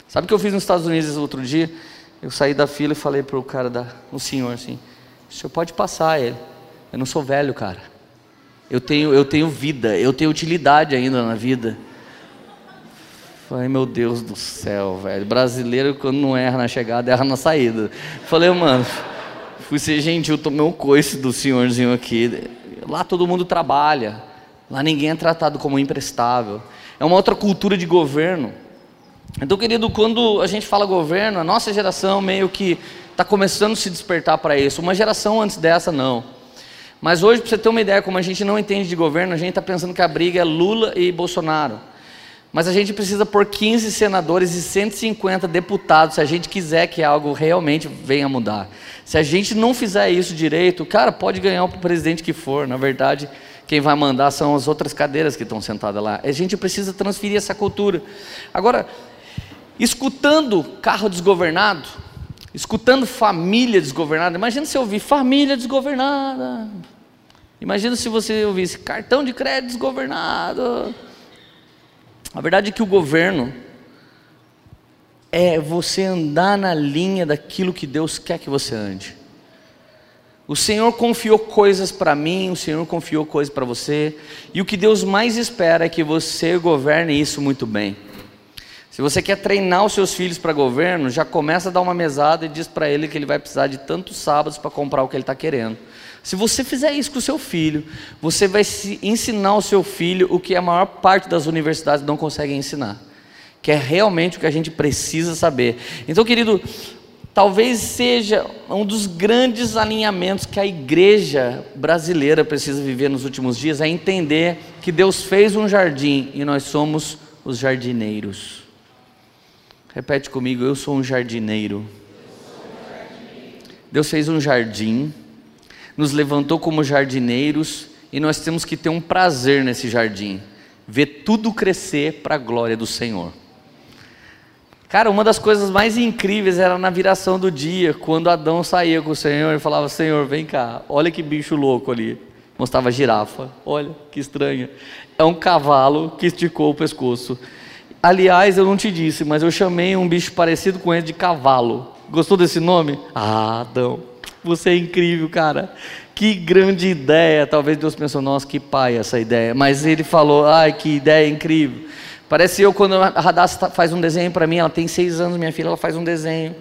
Sabe o que eu fiz nos Estados Unidos outro dia? Eu saí da fila e falei para o cara, da, o senhor assim, o senhor pode passar ele. Eu não sou velho, cara. Eu tenho, eu tenho vida, eu tenho utilidade ainda na vida. Falei, meu Deus do céu, velho. Brasileiro, quando não erra na chegada, erra na saída. Falei, mano, fui ser gentil, tomei um coice do senhorzinho aqui. Lá todo mundo trabalha. Lá ninguém é tratado como imprestável. É uma outra cultura de governo. Então, querido, quando a gente fala governo, a nossa geração meio que está começando a se despertar para isso. Uma geração antes dessa, não. Mas hoje, para você ter uma ideia, como a gente não entende de governo, a gente está pensando que a briga é Lula e Bolsonaro. Mas a gente precisa por 15 senadores e 150 deputados se a gente quiser que algo realmente venha mudar. Se a gente não fizer isso direito, cara, pode ganhar o presidente que for. Na verdade, quem vai mandar são as outras cadeiras que estão sentadas lá. A gente precisa transferir essa cultura. Agora, escutando carro desgovernado, escutando família desgovernada, imagina se eu ouvir família desgovernada. Imagina se você ouvisse cartão de crédito desgovernado. A verdade é que o governo é você andar na linha daquilo que Deus quer que você ande. O Senhor confiou coisas para mim, o Senhor confiou coisas para você, e o que Deus mais espera é que você governe isso muito bem. Se você quer treinar os seus filhos para governo, já começa a dar uma mesada e diz para ele que ele vai precisar de tantos sábados para comprar o que ele está querendo. Se você fizer isso com o seu filho, você vai ensinar o seu filho o que a maior parte das universidades não conseguem ensinar, que é realmente o que a gente precisa saber. Então, querido, talvez seja um dos grandes alinhamentos que a igreja brasileira precisa viver nos últimos dias, é entender que Deus fez um jardim e nós somos os jardineiros. Repete comigo, eu sou um jardineiro. Deus fez um jardim nos levantou como jardineiros e nós temos que ter um prazer nesse jardim, ver tudo crescer para a glória do Senhor. Cara, uma das coisas mais incríveis era na viração do dia, quando Adão saía com o Senhor e falava: Senhor, vem cá, olha que bicho louco ali. Mostrava a girafa, olha que estranha. É um cavalo que esticou o pescoço. Aliás, eu não te disse, mas eu chamei um bicho parecido com ele de cavalo. Gostou desse nome? Ah, Adão. Você é incrível, cara. Que grande ideia. Talvez Deus pensou, nossa, que pai essa ideia. Mas ele falou, ai, que ideia incrível. Parece eu quando a Radassa faz um desenho para mim, ela tem seis anos, minha filha, ela faz um desenho.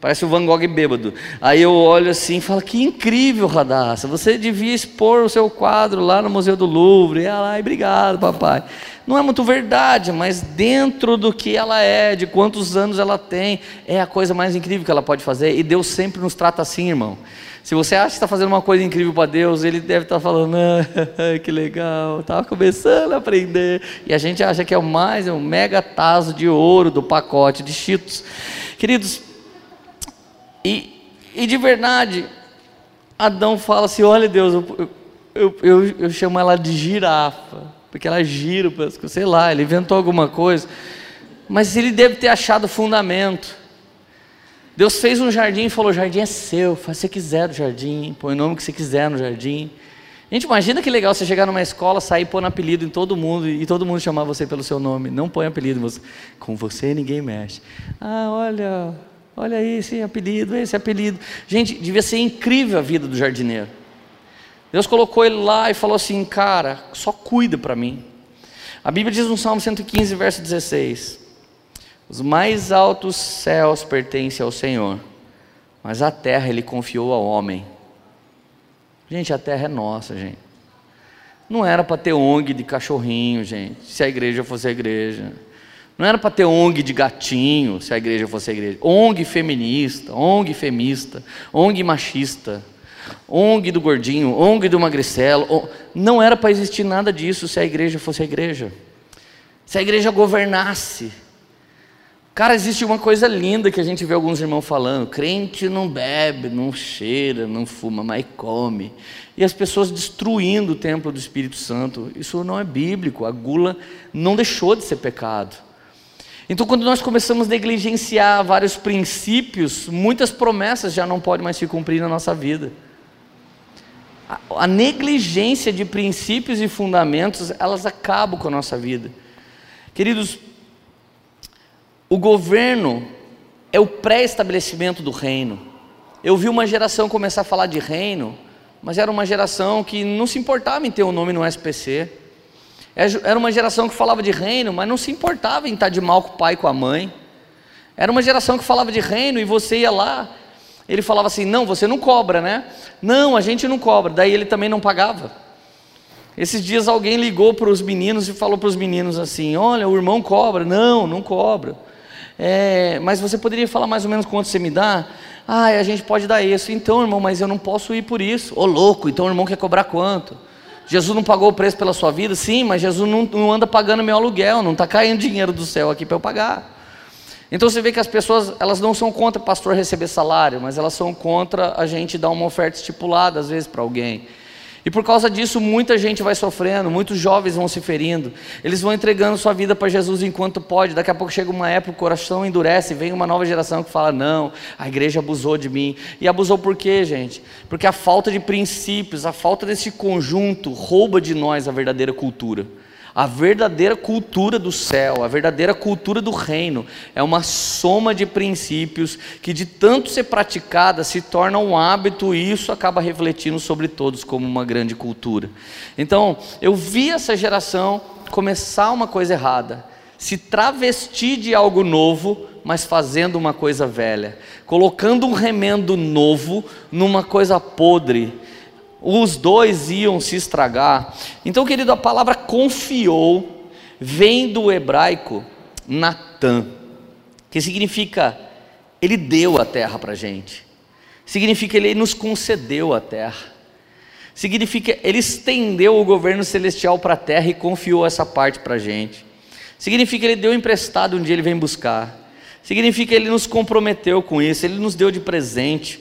Parece o Van Gogh bêbado. Aí eu olho assim e falo: Que incrível, Radassa. Você devia expor o seu quadro lá no Museu do Louvre. E ela, ai, obrigado, papai. Não é muito verdade, mas dentro do que ela é, de quantos anos ela tem, é a coisa mais incrível que ela pode fazer. E Deus sempre nos trata assim, irmão. Se você acha que está fazendo uma coisa incrível para Deus, Ele deve estar tá falando, ah, que legal, estava começando a aprender. E a gente acha que é o mais, é um mega taso de ouro do pacote de Cheetos. Queridos, e, e de verdade, Adão fala assim: olha Deus, eu, eu, eu, eu chamo ela de girafa, porque ela gira, sei lá, ele inventou alguma coisa, mas ele deve ter achado fundamento. Deus fez um jardim e falou: o jardim é seu, faz o que você quiser do jardim, põe o nome que você quiser no jardim. Gente, imagina que legal você chegar numa escola, sair pondo apelido em todo mundo e todo mundo chamar você pelo seu nome. Não põe apelido, você, com você ninguém mexe. Ah, olha, Olha esse apelido, esse apelido. Gente, devia ser incrível a vida do jardineiro. Deus colocou ele lá e falou assim: Cara, só cuida para mim. A Bíblia diz no Salmo 115, verso 16: Os mais altos céus pertencem ao Senhor, mas a terra ele confiou ao homem. Gente, a terra é nossa, gente. Não era para ter ONG de cachorrinho, gente, se a igreja fosse a igreja. Não era para ter ONG de gatinho, se a igreja fosse a igreja. ONG feminista, ONG femista, ONG machista, ONG do gordinho, ONG do magricelo. Não era para existir nada disso se a igreja fosse a igreja. Se a igreja governasse. Cara, existe uma coisa linda que a gente vê alguns irmãos falando: crente não bebe, não cheira, não fuma, mas come. E as pessoas destruindo o templo do Espírito Santo. Isso não é bíblico. A gula não deixou de ser pecado. Então, quando nós começamos a negligenciar vários princípios, muitas promessas já não podem mais se cumprir na nossa vida. A, negligência de princípios e fundamentos, elas acabam com a nossa vida. Queridos, o governo é o pré-estabelecimento do reino. Eu vi uma geração começar a falar de reino, mas era uma geração que não se importava em ter um nome no SPC. É, era uma geração que falava de reino, mas não se importava em estar de mal com o pai e com a mãe. Era uma geração que falava de reino e você ia lá, ele falava assim: Não, você não cobra, né? Não, a gente não cobra. Daí ele também não pagava. Esses dias alguém ligou para os meninos e falou para os meninos assim: Olha, o irmão cobra. Não, não cobra. É, mas você poderia falar mais ou menos quanto você me dá? Ah, a gente pode dar isso. Então, irmão, mas eu não posso ir por isso. Ô louco, então o irmão quer cobrar quanto? Jesus não pagou o preço pela sua vida? Sim, mas Jesus não, não anda pagando meu aluguel, não está caindo dinheiro do céu aqui para eu pagar. Então você vê que as pessoas, elas não são contra o pastor receber salário, mas elas são contra a gente dar uma oferta estipulada, às vezes, para alguém. E por causa disso, muita gente vai sofrendo, muitos jovens vão se ferindo. Eles vão entregando sua vida para Jesus enquanto pode. Daqui a pouco chega uma época, o coração endurece, vem uma nova geração que fala: Não, a igreja abusou de mim. E abusou por quê, gente? Porque a falta de princípios, a falta desse conjunto rouba de nós a verdadeira cultura. A verdadeira cultura do céu, a verdadeira cultura do reino, é uma soma de princípios que, de tanto ser praticada, se torna um hábito e isso acaba refletindo sobre todos como uma grande cultura. Então, eu vi essa geração começar uma coisa errada, se travestir de algo novo, mas fazendo uma coisa velha, colocando um remendo novo numa coisa podre os dois iam se estragar. Então, querido, a palavra confiou vem do hebraico Natan, que significa ele deu a terra para a gente, significa ele nos concedeu a terra, significa ele estendeu o governo celestial para a terra e confiou essa parte para a gente, significa ele deu emprestado um dia ele vem buscar, significa ele nos comprometeu com isso, ele nos deu de presente.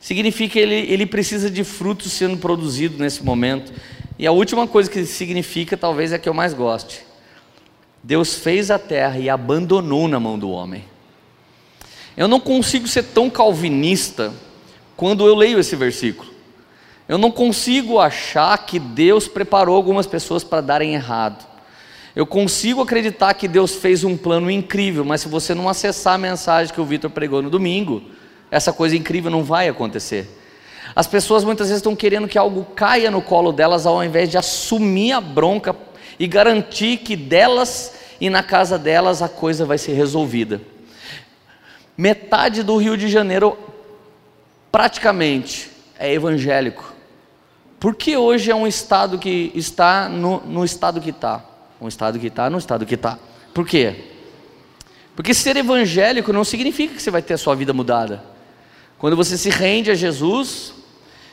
Significa que ele, ele precisa de frutos sendo produzido nesse momento. E a última coisa que significa, talvez, é a que eu mais goste. Deus fez a terra e abandonou na mão do homem. Eu não consigo ser tão calvinista quando eu leio esse versículo. Eu não consigo achar que Deus preparou algumas pessoas para darem errado. Eu consigo acreditar que Deus fez um plano incrível, mas se você não acessar a mensagem que o Vitor pregou no domingo, essa coisa incrível não vai acontecer. As pessoas muitas vezes estão querendo que algo caia no colo delas ao invés de assumir a bronca e garantir que delas e na casa delas a coisa vai ser resolvida. Metade do Rio de Janeiro, praticamente, é evangélico. Por que hoje é um estado que está no, no estado que está? Um estado que está no estado que está. Por quê? Porque ser evangélico não significa que você vai ter a sua vida mudada. Quando você se rende a Jesus,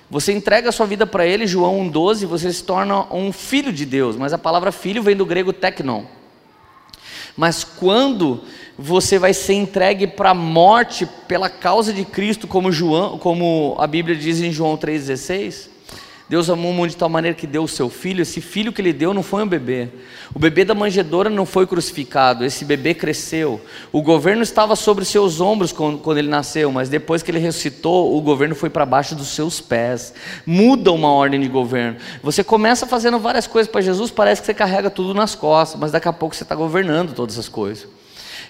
você entrega a sua vida para Ele, João 1,12, você se torna um filho de Deus, mas a palavra filho vem do grego teknon. Mas quando você vai ser entregue para a morte pela causa de Cristo, como, João, como a Bíblia diz em João 3,16, Deus amou o mundo de tal maneira que deu o seu filho. Esse filho que ele deu não foi um bebê. O bebê da manjedoura não foi crucificado. Esse bebê cresceu. O governo estava sobre seus ombros quando, ele nasceu, mas depois que ele ressuscitou, o governo foi para baixo dos seus pés. Muda uma ordem de governo. Você começa fazendo várias coisas para Jesus, parece que você carrega tudo nas costas, mas daqui a pouco você está governando todas as coisas.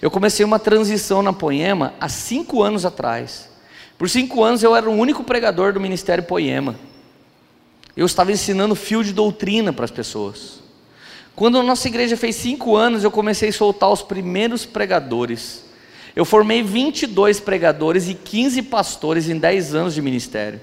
Eu comecei uma transição na Poema há cinco anos atrás. Por cinco anos eu era o único pregador do Ministério Poema. Eu estava ensinando fio de doutrina para as pessoas. Quando a nossa igreja fez cinco anos, eu comecei a soltar os primeiros pregadores. Eu formei 22 pregadores e 15 pastores em 10 anos de ministério.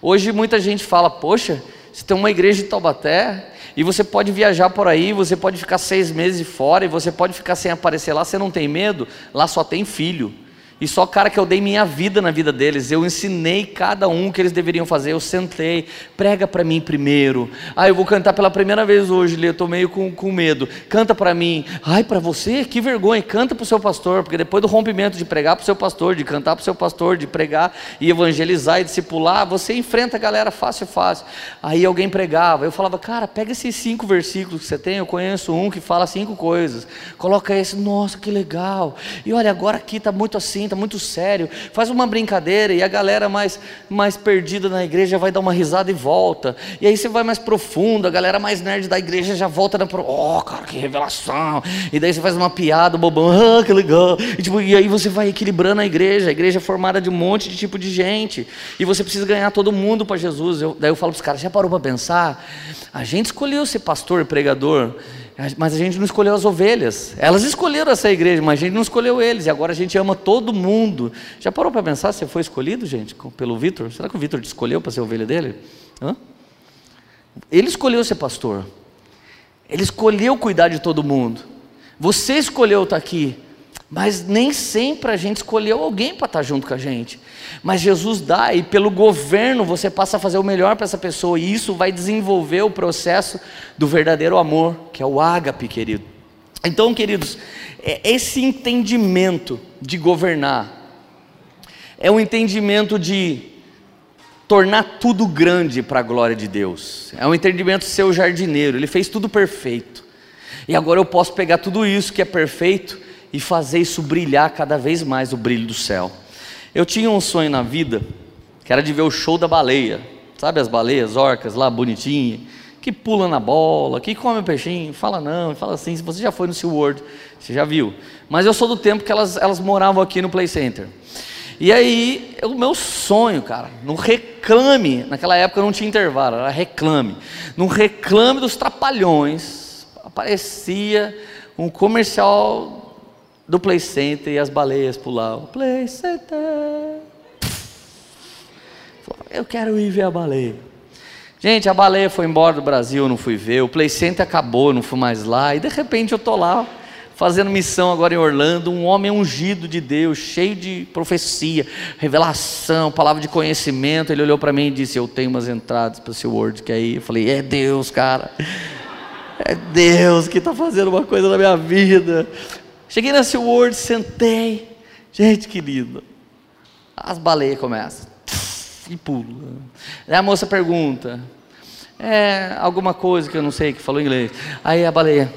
Hoje muita gente fala: Poxa, você tem uma igreja de Taubaté e você pode viajar por aí, você pode ficar seis meses fora e você pode ficar sem aparecer lá, você não tem medo? Lá só tem filho. E só cara que eu dei minha vida na vida deles, eu ensinei cada um o que eles deveriam fazer, eu sentei, prega para mim primeiro. Ah, eu vou cantar pela primeira vez hoje, eu estou meio com, com medo. Canta para mim. Ai, para você? Que vergonha, canta para o seu pastor, porque depois do rompimento de pregar para o seu pastor, de cantar para o seu pastor, de pregar e evangelizar e discipular, você enfrenta a galera fácil, fácil. Aí alguém pregava, eu falava, cara, pega esses cinco versículos que você tem, eu conheço um que fala cinco coisas, coloca esse, nossa, que legal. E olha, agora aqui está muito assim, muito sério, faz uma brincadeira e a galera mais, mais perdida na igreja vai dar uma risada e volta. E aí você vai mais profundo, a galera mais nerd da igreja já volta na. Oh, cara, que revelação! E daí você faz uma piada, bobão, ah, que legal! E, tipo, e aí você vai equilibrando a igreja, a igreja é formada de um monte de tipo de gente, e você precisa ganhar todo mundo para Jesus. Eu, daí eu falo para os caras: já parou para pensar? A gente escolheu ser pastor, pregador. Mas a gente não escolheu as ovelhas. Elas escolheram essa igreja, mas a gente não escolheu eles. E agora a gente ama todo mundo. Já parou para pensar se foi escolhido, gente, pelo Vitor? Será que o Vitor te escolheu para ser ovelha dele? Hã? Ele escolheu ser pastor. Ele escolheu cuidar de todo mundo. Você escolheu estar aqui. Mas nem sempre a gente escolheu alguém para estar junto com a gente. Mas Jesus dá, e pelo governo você passa a fazer o melhor para essa pessoa, e isso vai desenvolver o processo do verdadeiro amor, que é o ágape, querido. Então, queridos, é esse entendimento de governar é um entendimento de tornar tudo grande para a glória de Deus. É um entendimento o jardineiro, ele fez tudo perfeito. E agora eu posso pegar tudo isso que é perfeito e fazer isso brilhar cada vez mais o brilho do céu. Eu tinha um sonho na vida, que era de ver o show da baleia. Sabe as baleias, orcas lá, bonitinha, que pula na bola, que come o peixinho, fala não, fala assim, se você já foi no SeaWorld, você já viu. Mas eu sou do tempo que elas, elas moravam aqui no Play Center. E aí, o meu sonho, cara, no reclame, naquela época não tinha intervalo, era reclame. No reclame dos trapalhões, aparecia um comercial do Play Center e as baleias pulavam. Play Center. Eu quero ir ver a baleia. Gente, a baleia foi embora do Brasil, eu não fui ver. O Play Center acabou, eu não fui mais lá. E de repente eu tô lá fazendo missão agora em Orlando, um homem ungido de Deus, cheio de profecia, revelação, palavra de conhecimento. Ele olhou para mim e disse: "Eu tenho umas entradas para o seu Word, que aí?" Eu falei: "É Deus, cara. É Deus que está fazendo uma coisa na minha vida. Cheguei na SeaWorld, sentei. Gente, que lindo. As baleias começam. E pulam. Aí a moça pergunta. É alguma coisa que eu não sei, que falou inglês. Aí a baleia.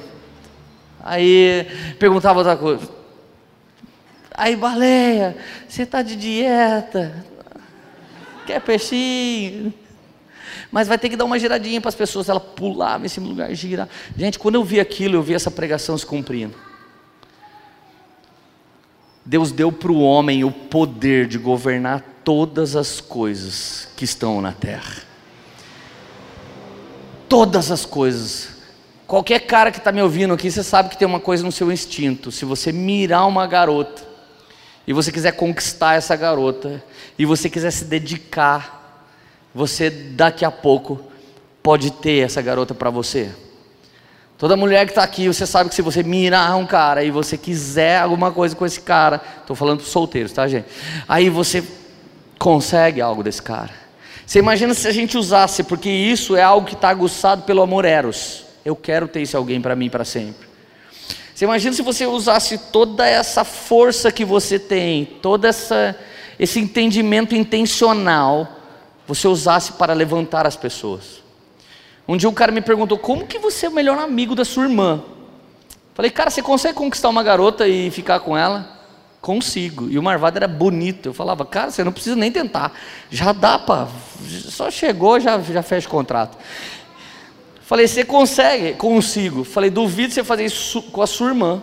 Aí perguntava outra coisa. Aí, baleia, você está de dieta? Quer peixinho? Mas vai ter que dar uma giradinha para as pessoas. Ela pulava em cima do lugar, girar. Gente, quando eu vi aquilo, eu vi essa pregação se cumprindo. Deus deu para o homem o poder de governar todas as coisas que estão na terra. Todas as coisas. Qualquer cara que está me ouvindo aqui, você sabe que tem uma coisa no seu instinto. Se você mirar uma garota e você quiser conquistar essa garota e você quiser se dedicar, você daqui a pouco pode ter essa garota para você. Toda mulher que está aqui, você sabe que se você mirar um cara e você quiser alguma coisa com esse cara, estou falando para solteiros, tá, gente? Aí você consegue algo desse cara. Você imagina se a gente usasse, porque isso é algo que está aguçado pelo amor eros. Eu quero ter esse alguém para mim para sempre. Você imagina se você usasse toda essa força que você tem, todo essa, esse entendimento intencional, você usasse para levantar as pessoas. Um dia um cara me perguntou: como que você é o melhor amigo da sua irmã? Falei, cara, você consegue conquistar uma garota e ficar com ela? Consigo. E o Marvado era bonito. Eu falava, cara, você não precisa nem tentar. Já dá para. Só chegou, já, já fecha o contrato. Falei, você consegue? Consigo. Falei, duvido você fazer isso com a sua irmã.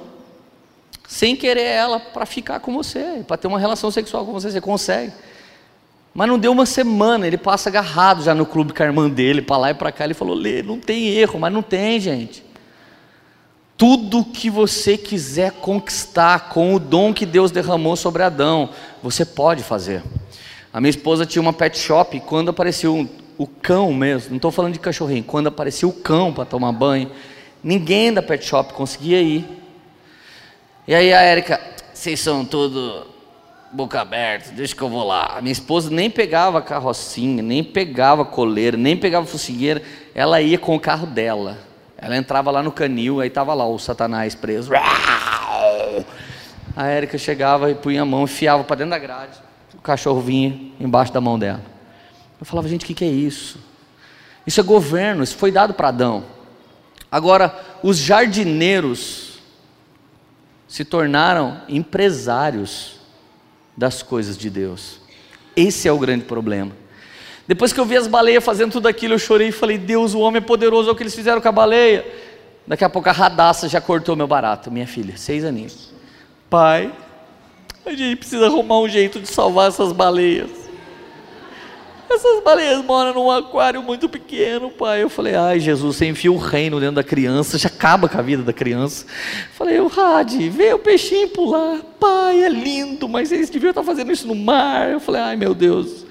Sem querer ela para ficar com você, para ter uma relação sexual com você. Você consegue. Mas não deu uma semana, ele passa agarrado já no clube com a irmã dele, para lá e para cá. Ele falou: Lê, não tem erro, mas não tem, gente. Tudo que você quiser conquistar com o dom que Deus derramou sobre Adão, você pode fazer. A minha esposa tinha uma pet shop e quando apareceu o cão mesmo, não estou falando de cachorrinho, quando aparecia o cão para tomar banho, ninguém da pet shop conseguia ir. E aí a Érica, vocês são tudo boca aberta, deixa que eu vou lá. Minha esposa nem pegava carrocinha, nem pegava coleira, nem pegava focinheira, ela ia com o carro dela. Ela entrava lá no canil, aí estava lá o satanás preso. A Érica chegava e punha a mão, enfiava para dentro da grade. O cachorro vinha embaixo da mão dela. Eu falava, gente, o que, que é isso? Isso é governo, isso foi dado para Adão. Agora, os jardineiros se tornaram empresários das coisas de Deus. Esse é o grande problema. Depois que eu vi as baleias fazendo tudo aquilo, eu chorei e falei: Deus, o homem é poderoso, é o que eles fizeram com a baleia. Daqui a pouco a radaça já cortou meu barato, minha filha, seis aninhos. Pai, a gente precisa arrumar um jeito de salvar essas baleias. Essas baleias moram num aquário muito pequeno, pai. Eu falei, ai Jesus, você enfia o reino dentro da criança, já acaba com a vida da criança. Falei, o Rade, vê o peixinho pular. Pai, é lindo, mas eles deviam estar fazendo isso no mar. Eu falei, ai meu Deus,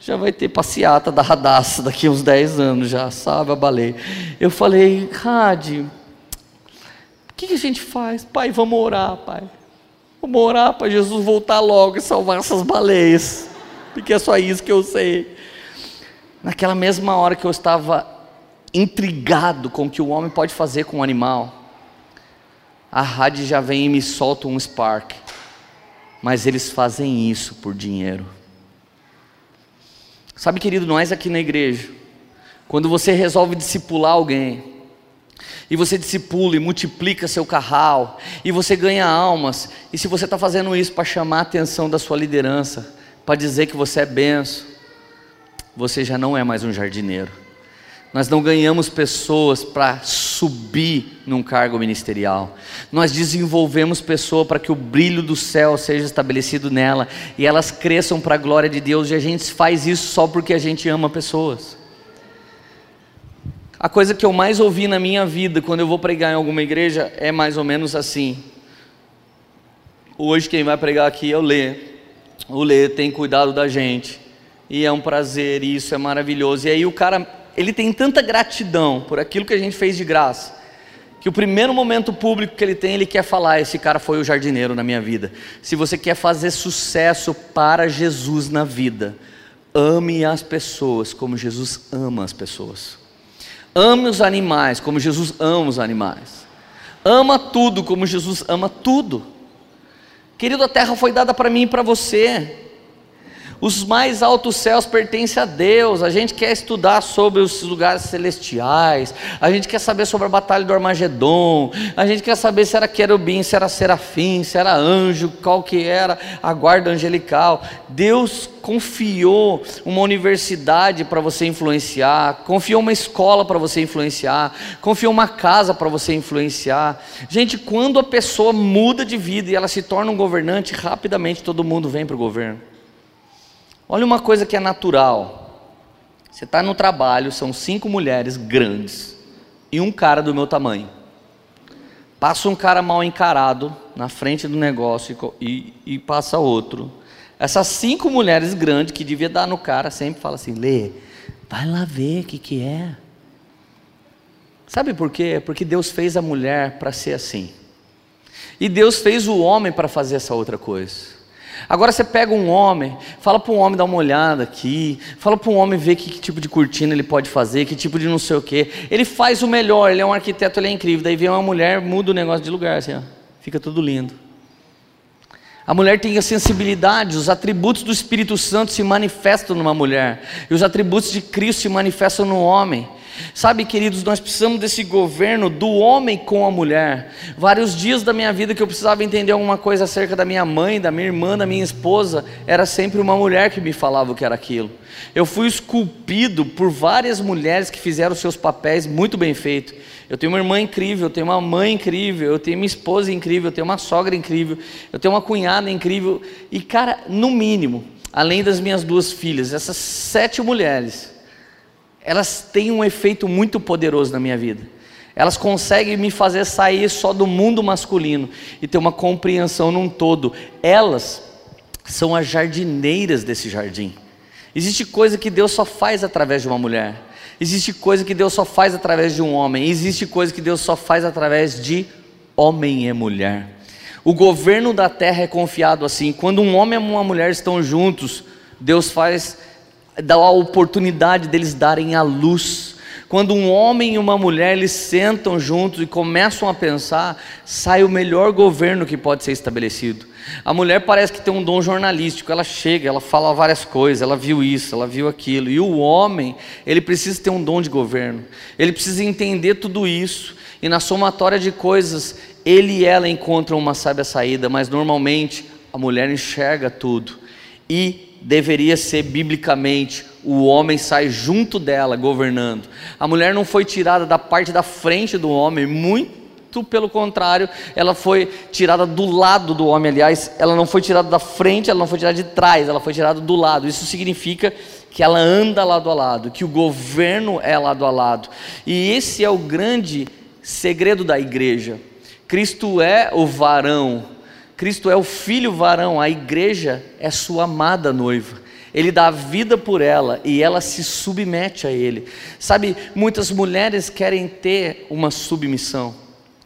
já vai ter passeata da radaça daqui uns 10 anos já, sabe a baleia. Eu falei, Rade, o que, que a gente faz? Pai, vamos orar, pai. Vamos orar para Jesus voltar logo e salvar essas baleias porque é só isso que eu sei. Naquela mesma hora que eu estava intrigado com o que o homem pode fazer com o animal, a rádio já vem e me solta um spark. Mas eles fazem isso por dinheiro. Sabe, querido, nós aqui na igreja, quando você resolve discipular alguém, e você discipula e multiplica seu carral, e você ganha almas, e se você está fazendo isso para chamar a atenção da sua liderança, para dizer que você é benção, você já não é mais um jardineiro. Nós não ganhamos pessoas para subir num cargo ministerial. Nós desenvolvemos pessoa para que o brilho do céu seja estabelecido nela e elas cresçam para a glória de Deus. E a gente faz isso só porque a gente ama pessoas. A coisa que eu mais ouvi na minha vida quando eu vou pregar em alguma igreja é mais ou menos assim. Hoje quem vai pregar aqui é o Lê o Lê tem cuidado da gente. E é um prazer, e isso é maravilhoso. E aí o cara, ele tem tanta gratidão por aquilo que a gente fez de graça, que o primeiro momento público que ele tem, ele quer falar: esse cara foi o jardineiro na minha vida. Se você quer fazer sucesso para Jesus na vida, ame as pessoas como Jesus ama as pessoas. Ame os animais como Jesus ama os animais. Ama tudo como Jesus ama tudo. Querido, a terra foi dada para mim e para você. Os mais altos céus pertencem a Deus. A gente quer estudar sobre os lugares celestiais. A gente quer saber sobre a batalha do Armagedon. A gente quer saber se era querubim, se era serafim, se era anjo, qual que era a guarda angelical. Deus confiou uma universidade para você influenciar, confiou uma escola para você influenciar, confiou uma casa para você influenciar. Gente, quando a pessoa muda de vida e ela se torna um governante, rapidamente todo mundo vem para o governo. Olha uma coisa que é natural. Você está no trabalho, são cinco mulheres grandes, e um cara do meu tamanho. Passa um cara mal encarado na frente do negócio e, e, passa outro. Essas cinco mulheres grandes que devia dar no cara sempre fala assim: Lê, vai lá ver o que, que é. Sabe por quê? Porque Deus fez a mulher para ser assim. E Deus fez o homem para fazer essa outra coisa. Agora você pega um homem, fala para um homem dar uma olhada aqui, fala para um homem ver que, que, tipo de cortina ele pode fazer, que tipo de não sei o que. Ele faz o melhor, ele é um arquiteto, ele é incrível. Daí vem uma mulher, muda o negócio de lugar, assim, ó, fica tudo lindo. A mulher tem a sensibilidade, os atributos do Espírito Santo se manifestam numa mulher, e os atributos de Cristo se manifestam no homem. Sabe, queridos, nós precisamos desse governo do homem com a mulher. Vários dias da minha vida que eu precisava entender alguma coisa acerca da minha mãe, da minha irmã, da minha esposa, era sempre uma mulher que me falava o que era aquilo. Eu fui esculpido por várias mulheres que fizeram seus papéis muito bem feitos. Eu tenho uma irmã incrível, eu tenho uma mãe incrível, eu tenho uma esposa incrível, eu tenho uma sogra incrível, eu tenho uma cunhada incrível. E, cara, no mínimo, além das minhas duas filhas, essas sete mulheres elas têm um efeito muito poderoso na minha vida. Elas conseguem me fazer sair só do mundo masculino e ter uma compreensão num todo. Elas são as jardineiras desse jardim. Existe coisa que Deus só faz através de uma mulher. Existe coisa que Deus só faz através de um homem. Existe coisa que Deus só faz através de homem e mulher. O governo da terra é confiado assim. Quando um homem e uma mulher estão juntos, Deus faz dá a oportunidade deles darem a luz. Quando um homem e uma mulher eles sentam juntos e começam a pensar, sai o melhor governo que pode ser estabelecido. A mulher parece que tem um dom jornalístico, ela chega, ela fala várias coisas, ela viu isso, ela viu aquilo. E o homem, ele precisa ter um dom de governo. Ele precisa entender tudo isso e na somatória de coisas, ele e ela encontram uma sábia saída, mas normalmente a mulher enxerga tudo e deveria ser biblicamente o homem sai junto dela governando. A mulher não foi tirada da parte da frente do homem, muito pelo contrário, ela foi tirada do lado do homem. Aliás, ela não foi tirada da frente, ela não foi tirada de trás, ela foi tirada do lado. Isso significa que ela anda lado a lado, que o governo é lado a lado. E esse é o grande segredo da igreja. Cristo é o varão Cristo é o filho varão, a igreja é sua amada noiva. Ele dá vida por ela e ela se submete a ele. Sabe, muitas mulheres querem ter uma submissão,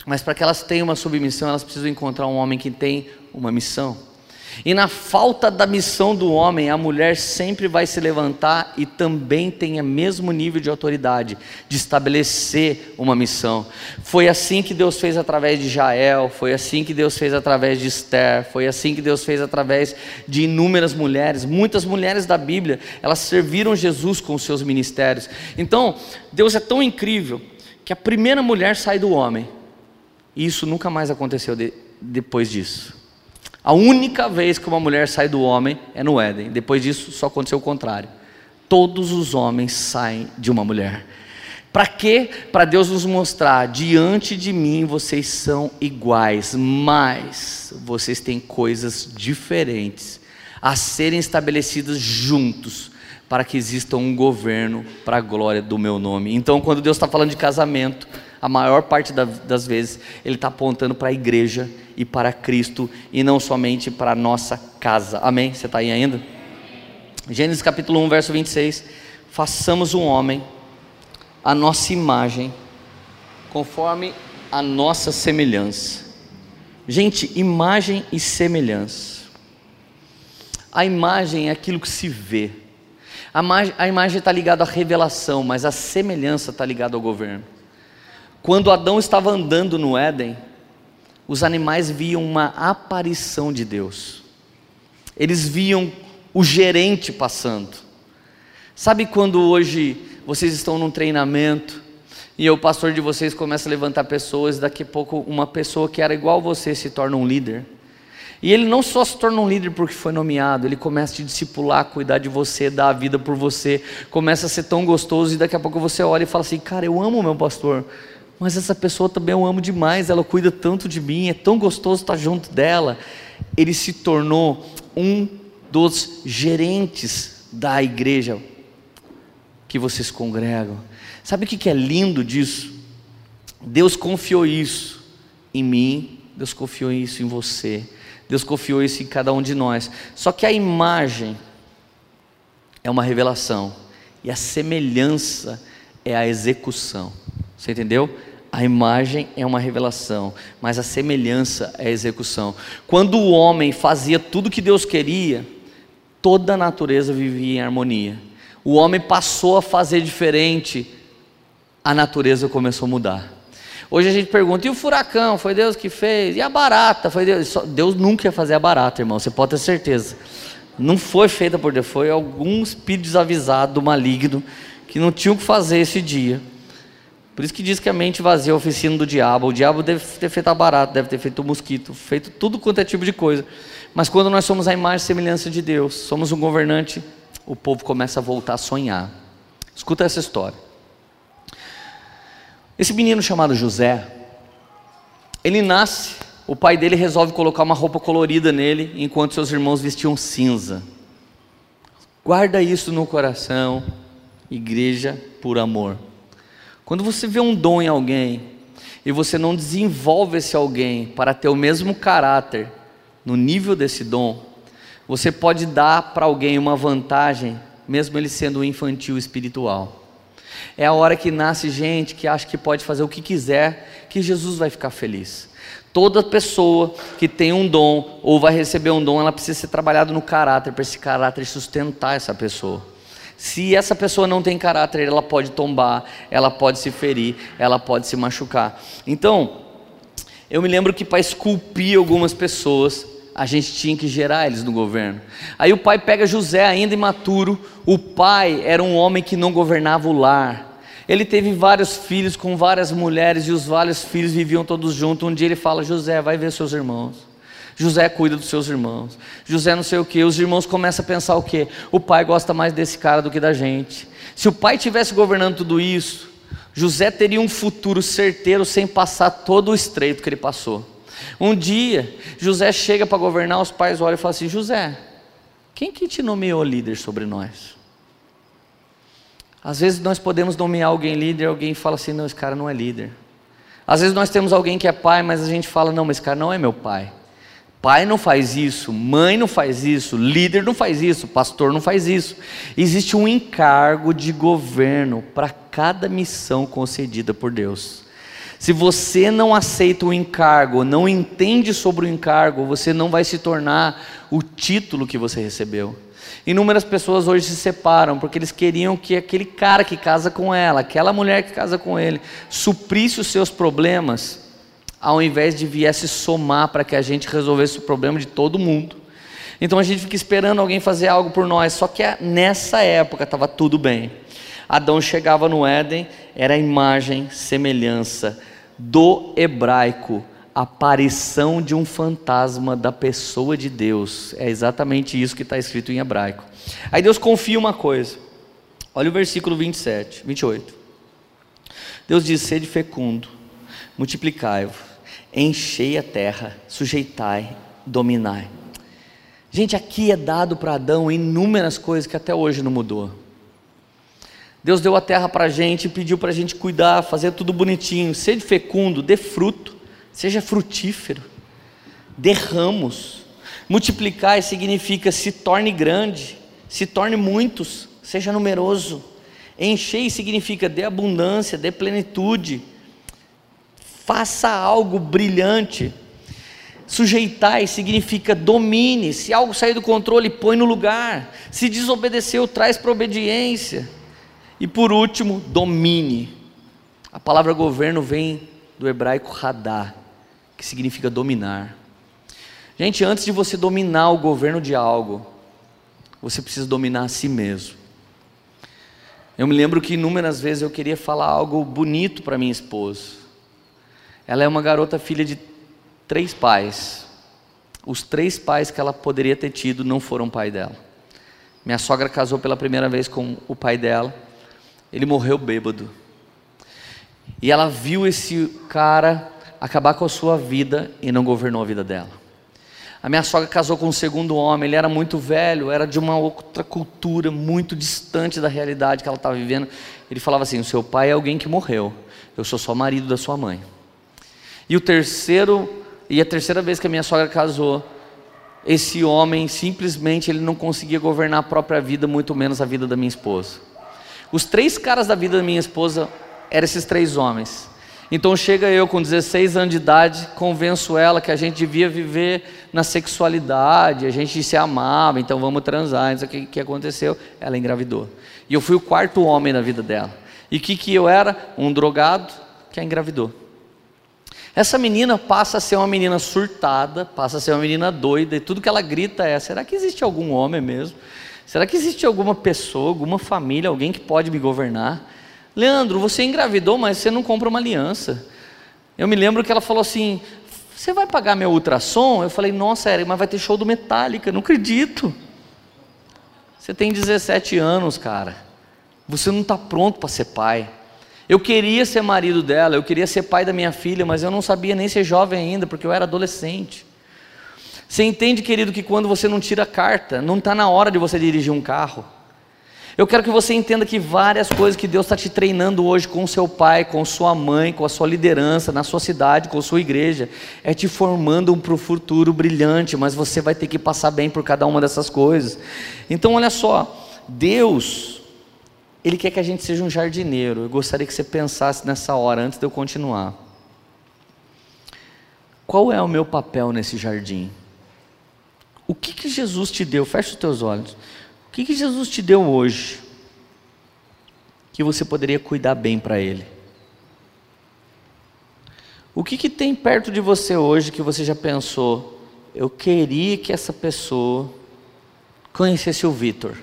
mas para que elas tenham uma submissão, elas precisam encontrar um homem que tem uma missão. E na falta da missão do homem, a mulher sempre vai se levantar e também tem o mesmo nível de autoridade de estabelecer uma missão. Foi assim que Deus fez através de Jael, foi assim que Deus fez através de Esther, foi assim que Deus fez através de inúmeras mulheres. Muitas mulheres da Bíblia, elas serviram Jesus com os seus ministérios. Então, Deus é tão incrível que a primeira mulher sai do homem. E isso nunca mais aconteceu de, depois disso. A única vez que uma mulher sai do homem é no Éden. Depois disso, só aconteceu o contrário. Todos os homens saem de uma mulher. Para quê? Para Deus nos mostrar: diante de mim vocês são iguais, mas vocês têm coisas diferentes a serem estabelecidas juntos para que exista um governo para a glória do meu nome. Então, quando Deus está falando de casamento, a maior parte das vezes Ele está apontando para a igreja e para Cristo e não somente para a nossa casa. Amém? Você está aí ainda? Gênesis capítulo 1, verso 26. Façamos um homem a nossa imagem, conforme a nossa semelhança. Gente, imagem e semelhança. A imagem é aquilo que se vê. A imagem está ligada à revelação, mas a semelhança está ligada ao governo. Quando Adão estava andando no Éden, os animais viam uma aparição de Deus. Eles viam o gerente passando. Sabe quando hoje vocês estão num treinamento e o pastor de vocês começa a levantar pessoas, daqui a pouco uma pessoa que era igual a você se torna um líder. E ele não só se torna um líder porque foi nomeado, ele começa a te discipular, cuidar de você, dar a vida por você, começa a ser tão gostoso e daqui a pouco você olha e fala assim: "Cara, eu amo o meu pastor" mas essa pessoa também eu amo demais, ela cuida tanto de mim, é tão gostoso estar junto dela. Ele se tornou um dos gerentes da igreja que vocês congregam. Sabe o que é lindo disso? Deus confiou isso em mim, Deus confiou isso em você, Deus confiou isso em cada um de nós. Só que a imagem é uma revelação e a semelhança é a execução. Você entendeu? A imagem é uma revelação, mas a semelhança é a execução. Quando o homem fazia tudo que Deus queria, toda a natureza vivia em harmonia. O homem passou a fazer diferente, a natureza começou a mudar. Hoje a gente pergunta: e o furacão? Foi Deus que fez? E a barata? Foi Deus? Deus nunca ia fazer a barata, irmão, você pode ter certeza. Não foi feita por Deus, foi algum espírito desavisado, maligno, que não tinha o que fazer esse dia. Por isso que diz que a mente vazia é a oficina do diabo. O diabo deve ter feito a barata, deve ter feito o mosquito, feito tudo quanto é tipo de coisa. Mas quando nós somos a imagem e semelhança de Deus, somos um governante, o povo começa a voltar a sonhar. Escuta essa história. Esse menino chamado José, ele nasce, o pai dele resolve colocar uma roupa colorida nele, enquanto seus irmãos vestiam cinza. Guarda isso no coração, igreja por amor. Quando você vê um dom em alguém e você não desenvolve esse alguém para ter o mesmo caráter no nível desse dom, você pode dar para alguém uma vantagem, mesmo ele sendo um infantil espiritual. É a hora que nasce gente que acha que pode fazer o que quiser, que Jesus vai ficar feliz. Toda pessoa que tem um dom ou vai receber um dom, ela precisa ser trabalhada no caráter, para esse caráter sustentar essa pessoa. Se essa pessoa não tem caráter, ela pode tombar, ela pode se ferir, ela pode se machucar. Então, eu me lembro que para esculpir algumas pessoas, a gente tinha que gerar eles no governo. Aí o pai pega José, ainda imaturo. O pai era um homem que não governava o lar. Ele teve vários filhos com várias mulheres e os vários filhos viviam todos juntos. Um dia ele fala: José, vai ver seus irmãos. José cuida dos seus irmãos. José não sei o que. Os irmãos começam a pensar o que? O pai gosta mais desse cara do que da gente. Se o pai tivesse governando tudo isso, José teria um futuro certeiro sem passar todo o estreito que ele passou. Um dia, José chega para governar, os pais olham e falam assim: José, quem que te nomeou líder sobre nós? Às vezes nós podemos nomear alguém líder, alguém fala assim: não, esse cara não é líder. Às vezes nós temos alguém que é pai, mas a gente fala: não, mas esse cara não é meu pai. Pai não faz isso, mãe não faz isso, líder não faz isso, pastor não faz isso. Existe um encargo de governo para cada missão concedida por Deus. Se você não aceita o encargo, não entende sobre o encargo, você não vai se tornar o título que você recebeu. Inúmeras pessoas hoje se separam porque eles queriam que aquele cara que casa com ela, aquela mulher que casa com ele, suprisse os seus problemas, ao invés de viesse somar para que a gente resolvesse o problema de todo mundo. Então a gente fica esperando alguém fazer algo por nós, só que nessa época estava tudo bem. Adão chegava no Éden, era a imagem, semelhança do hebraico, aparição de um fantasma da pessoa de Deus. É exatamente isso que está escrito em hebraico. Aí Deus confia uma coisa. Olha o versículo 27, 28. Deus diz: Sede fecundo, multiplicai-vos, enchei a terra, sujeitai, dominai. Gente, aqui é dado para Adão inúmeras coisas que até hoje não mudou. Deus deu a terra para a gente pediu para a gente cuidar, fazer tudo bonitinho. Seja fecundo, dê fruto, seja frutífero, dê ramos. Multiplicar significa se torne grande, se torne muitos, seja numeroso. Encher significa dê abundância, dê plenitude. Faça algo brilhante. Sujeitar significa domine. Se algo sair do controle, põe no lugar. Se desobedeceu, traz para obediência. E por último, domine. A palavra governo vem do hebraico radar, que significa dominar. Gente, antes de você dominar o governo de algo, você precisa dominar a si mesmo. Eu me lembro que inúmeras vezes eu queria falar algo bonito para minha esposa. Ela é uma garota filha de três pais. Os três pais que ela poderia ter tido não foram pai dela. Minha sogra casou pela primeira vez com o pai dela ele morreu bêbado. E ela viu esse cara acabar com a sua vida e não governou a vida dela. A minha sogra casou com um segundo homem, ele era muito velho, era de uma outra cultura, muito distante da realidade que ela estava vivendo. Ele falava assim: o seu pai é alguém que morreu. eu sou só marido da sua mãe. E o terceiro, e a terceira vez que a minha sogra casou, esse homem simplesmente ele não conseguia governar a própria vida, muito menos a vida da minha esposa. Os três caras da vida da minha esposa eram esses três homens. Então chega eu com 16 anos de idade, convenço ela que a gente devia viver na sexualidade, a gente se amava, então vamos transar. Isso que, que aconteceu? Ela engravidou. E eu fui o quarto homem na vida dela. E o que, que eu era? Um drogado que a engravidou. Essa menina passa a ser uma menina surtada, passa a ser uma menina doida, e tudo que ela grita é: será que existe algum homem mesmo? Será que existe alguma pessoa, alguma família, alguém que pode me governar? Leandro, você engravidou, mas você não compra uma aliança. Eu me lembro que ela falou assim: Você vai pagar meu ultrassom? Eu falei: Nossa, Eric, mas vai ter show do Metallica, não acredito. Você tem 17 anos, cara. Você não está pronto para ser pai. Eu queria ser marido dela, eu queria ser pai da minha filha, mas eu não sabia nem ser jovem ainda, porque eu era adolescente. Você entende, querido, que quando você não tira carta, não está na hora de você dirigir um carro. Eu quero que você entenda que várias coisas que Deus está te treinando hoje com seu pai, com sua mãe, com a sua liderança, na sua cidade, com sua igreja, é te formando para o futuro brilhante, mas você vai ter que passar bem por cada uma dessas coisas. Então, olha só, Deus ele quer que a gente seja um jardineiro. Eu gostaria que você pensasse nessa hora, antes de eu continuar. Qual é o meu papel nesse jardim? O que, que Jesus te deu? Feche os teus olhos. O que, que Jesus te deu hoje? Que você poderia cuidar bem para Ele? O que, que tem perto de você hoje que você já pensou? Eu queria que essa pessoa conhecesse o Vitor,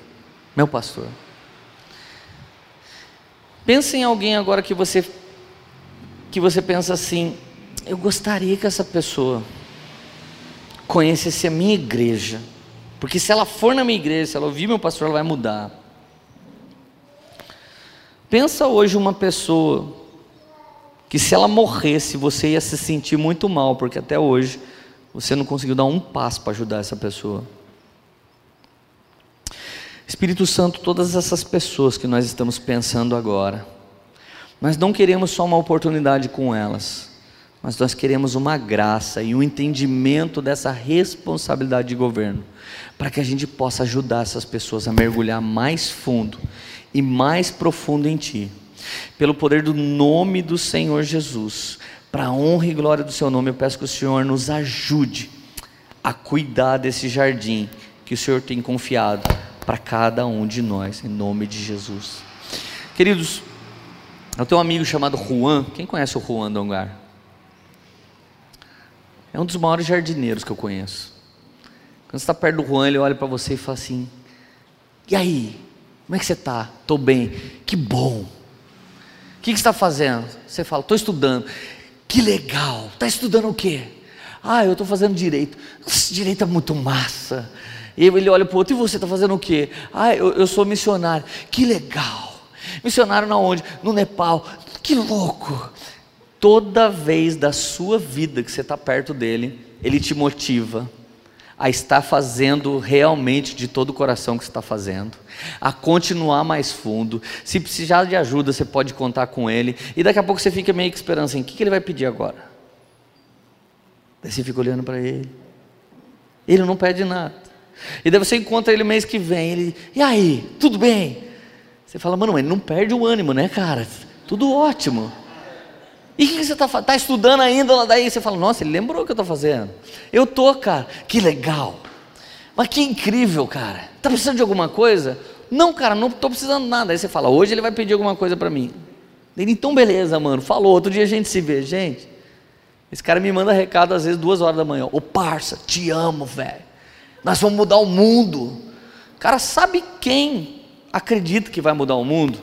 meu pastor. Pensa em alguém agora que você que você pensa assim, eu gostaria que essa pessoa conhecesse a minha igreja. Porque se ela for na minha igreja, se ela ouvir meu pastor, ela vai mudar. Pensa hoje uma pessoa que se ela morresse, você ia se sentir muito mal, porque até hoje você não conseguiu dar um passo para ajudar essa pessoa. Espírito Santo, todas essas pessoas que nós estamos pensando agora, nós não queremos só uma oportunidade com elas, mas nós queremos uma graça e um entendimento dessa responsabilidade de governo, para que a gente possa ajudar essas pessoas a mergulhar mais fundo e mais profundo em Ti. Pelo poder do nome do Senhor Jesus, para a honra e glória do Seu nome, eu peço que o Senhor nos ajude a cuidar desse jardim que o Senhor tem confiado para cada um de nós, em nome de Jesus. Queridos, eu tenho um amigo chamado Juan. Quem conhece o Juan Dongar? É um dos maiores jardineiros que eu conheço. Quando você está perto do Juan, ele olha para você e fala assim: E aí? Como é que você está? Estou bem. Que bom. O que, que você está fazendo? Você fala: Estou estudando. Que legal. Está estudando o quê? Ah, eu estou fazendo direito. Nossa, direito é muito massa. E ele olha para o outro, e você está fazendo o quê? Ah, eu, eu sou missionário. Que legal. Missionário na onde? No Nepal. Que louco. Toda vez da sua vida que você está perto dele, ele te motiva a estar fazendo realmente de todo o coração que você está fazendo, a continuar mais fundo. Se precisar de ajuda, você pode contar com ele. E daqui a pouco você fica meio que esperando assim: o que, que ele vai pedir agora? Daí você fica olhando para ele. Ele não pede nada. E daí você encontra ele mês que vem, ele, e aí, tudo bem? Você fala, mano, ele não perde o ânimo, né, cara? Tudo ótimo. E o que você está tá estudando ainda? Daí você fala, nossa, ele lembrou o que eu estou fazendo. Eu tô, cara, que legal. Mas que incrível, cara. Está precisando de alguma coisa? Não, cara, não estou precisando de nada. Aí você fala, hoje ele vai pedir alguma coisa para mim. Ele, então beleza, mano, falou, outro dia a gente se vê. Gente, esse cara me manda recado às vezes duas horas da manhã. Ô parça, te amo, velho. Nós vamos mudar o mundo. Cara, sabe quem acredita que vai mudar o mundo?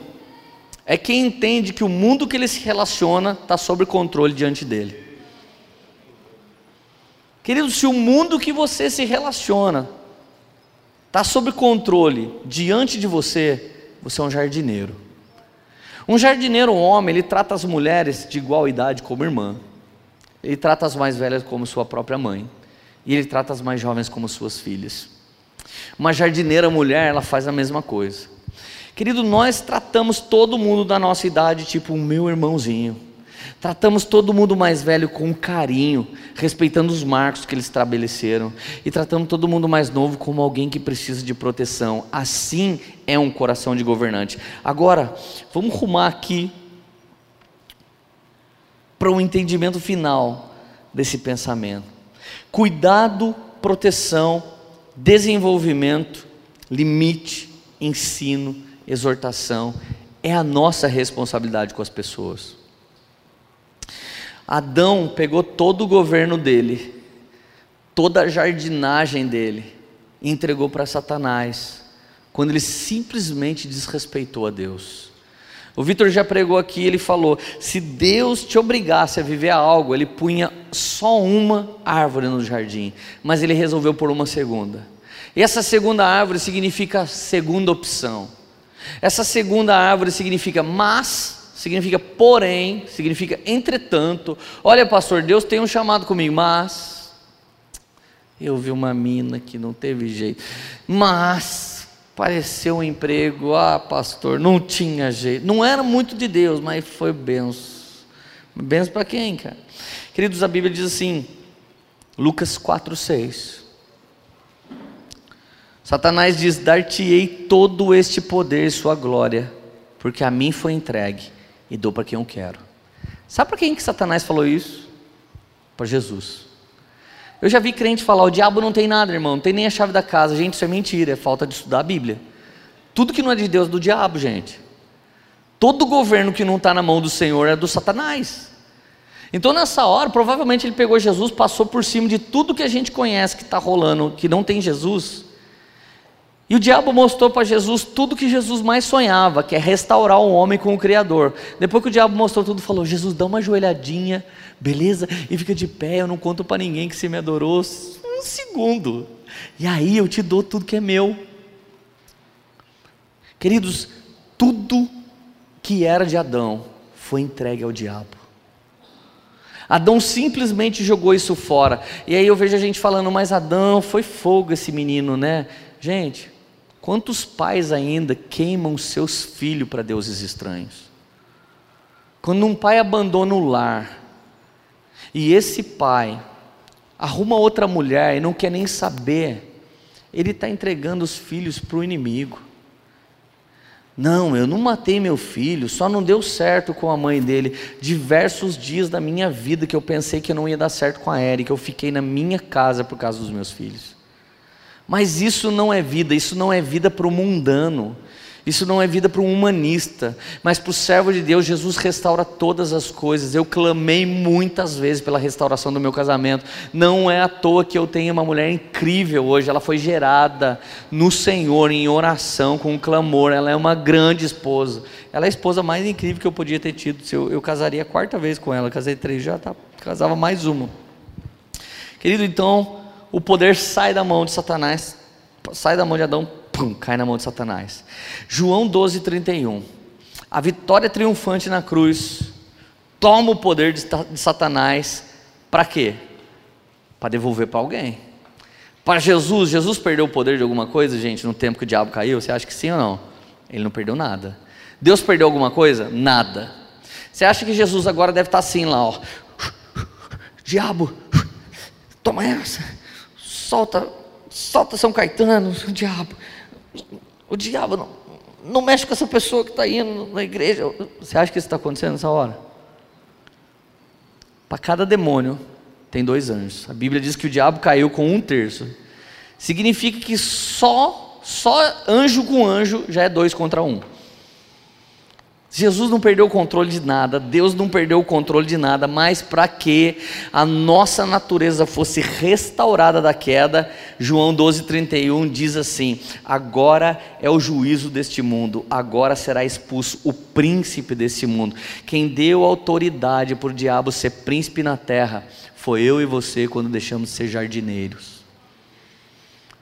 É quem entende que o mundo que ele se relaciona está sob controle diante dele. Querido, se o mundo que você se relaciona está sob controle diante de você, você é um jardineiro. Um jardineiro um homem, ele trata as mulheres de igual idade como irmã. Ele trata as mais velhas como sua própria mãe e ele trata as mais jovens como suas filhas. Uma jardineira mulher, ela faz a mesma coisa. Querido, nós tratamos todo mundo da nossa idade tipo o meu irmãozinho. Tratamos todo mundo mais velho com carinho, respeitando os marcos que eles estabeleceram, e tratamos todo mundo mais novo como alguém que precisa de proteção. Assim é um coração de governante. Agora, vamos rumar aqui para um entendimento final desse pensamento. Cuidado, proteção, desenvolvimento, limite, ensino, exortação é a nossa responsabilidade com as pessoas. Adão pegou todo o governo dele, toda a jardinagem dele, e entregou para Satanás, quando ele simplesmente desrespeitou a Deus. O Vitor já pregou aqui, ele falou: se Deus te obrigasse a viver algo, ele punha só uma árvore no jardim, mas ele resolveu por uma segunda. E essa segunda árvore significa segunda opção. Essa segunda árvore significa mas significa porém, significa entretanto. Olha, pastor, Deus tem um chamado comigo, mas eu vi uma mina que não teve jeito. Mas apareceu um emprego, ah, pastor, não tinha jeito. Não era muito de Deus, mas foi benção. Benção para quem, cara? Queridos, a Bíblia diz assim, Lucas 4:6. Satanás diz: Dar-te-ei todo este poder e sua glória, porque a mim foi entregue e dou para quem eu quero. Sabe para quem que Satanás falou isso? Para Jesus. Eu já vi crente falar: o diabo não tem nada, irmão, não tem nem a chave da casa. Gente, isso é mentira, é falta de estudar a Bíblia. Tudo que não é de Deus é do diabo, gente. Todo governo que não está na mão do Senhor é do Satanás. Então, nessa hora, provavelmente ele pegou Jesus, passou por cima de tudo que a gente conhece que está rolando, que não tem Jesus, e o diabo mostrou para Jesus tudo que Jesus mais sonhava, que é restaurar o homem com o Criador. Depois que o diabo mostrou tudo, falou: Jesus, dá uma joelhadinha, beleza? E fica de pé, eu não conto para ninguém que você me adorou um segundo. E aí eu te dou tudo que é meu. Queridos, tudo que era de Adão foi entregue ao diabo. Adão simplesmente jogou isso fora. E aí eu vejo a gente falando, mas Adão foi fogo esse menino, né? Gente, Quantos pais ainda queimam seus filhos para deuses estranhos? Quando um pai abandona o lar e esse pai arruma outra mulher e não quer nem saber, ele está entregando os filhos para o inimigo. Não, eu não matei meu filho, só não deu certo com a mãe dele. Diversos dias da minha vida que eu pensei que não ia dar certo com a Érica, eu fiquei na minha casa por causa dos meus filhos. Mas isso não é vida, isso não é vida para o mundano, isso não é vida para um humanista, mas para o servo de Deus, Jesus restaura todas as coisas. Eu clamei muitas vezes pela restauração do meu casamento. Não é à toa que eu tenho uma mulher incrível hoje. Ela foi gerada no Senhor em oração, com um clamor. Ela é uma grande esposa. Ela é a esposa mais incrível que eu podia ter tido. Eu, eu casaria a quarta vez com ela. casei três, já tá, casava mais uma. Querido, então o poder sai da mão de Satanás, sai da mão de Adão, pum, cai na mão de Satanás. João 12, 31. A vitória triunfante na cruz toma o poder de, de Satanás para quê? Para devolver para alguém. Para Jesus, Jesus perdeu o poder de alguma coisa, gente, no tempo que o diabo caiu? Você acha que sim ou não? Ele não perdeu nada. Deus perdeu alguma coisa? Nada. Você acha que Jesus agora deve estar assim lá, ó. Diabo, toma essa solta, solta São Caetano, o diabo. O diabo não, não mexe com essa pessoa que está indo na igreja. Você acha que isso está acontecendo nessa hora? Para cada demônio tem dois anjos. A Bíblia diz que o diabo caiu com um terço. Significa que só, só anjo com anjo já é dois contra um. Jesus não perdeu o controle de nada, Deus não perdeu o controle de nada, mas para que a nossa natureza fosse restaurada da queda, João 12,31 diz assim: agora é o juízo deste mundo, agora será expulso o príncipe deste mundo. Quem deu autoridade para o diabo ser príncipe na terra foi eu e você quando deixamos de ser jardineiros.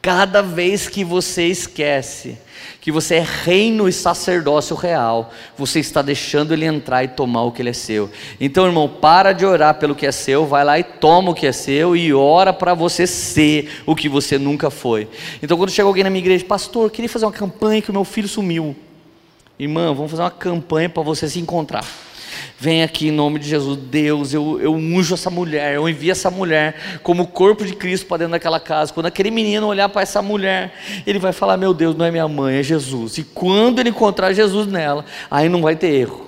Cada vez que você esquece que você é reino e sacerdócio real, você está deixando ele entrar e tomar o que ele é seu. Então, irmão, para de orar pelo que é seu, vai lá e toma o que é seu e ora para você ser o que você nunca foi. Então, quando chega alguém na minha igreja, pastor, eu queria fazer uma campanha que o meu filho sumiu. Irmão, vamos fazer uma campanha para você se encontrar. Vem aqui em nome de Jesus, Deus, eu, eu unjo essa mulher, eu envio essa mulher como o corpo de Cristo para dentro daquela casa. Quando aquele menino olhar para essa mulher, ele vai falar: Meu Deus, não é minha mãe, é Jesus. E quando ele encontrar Jesus nela, aí não vai ter erro.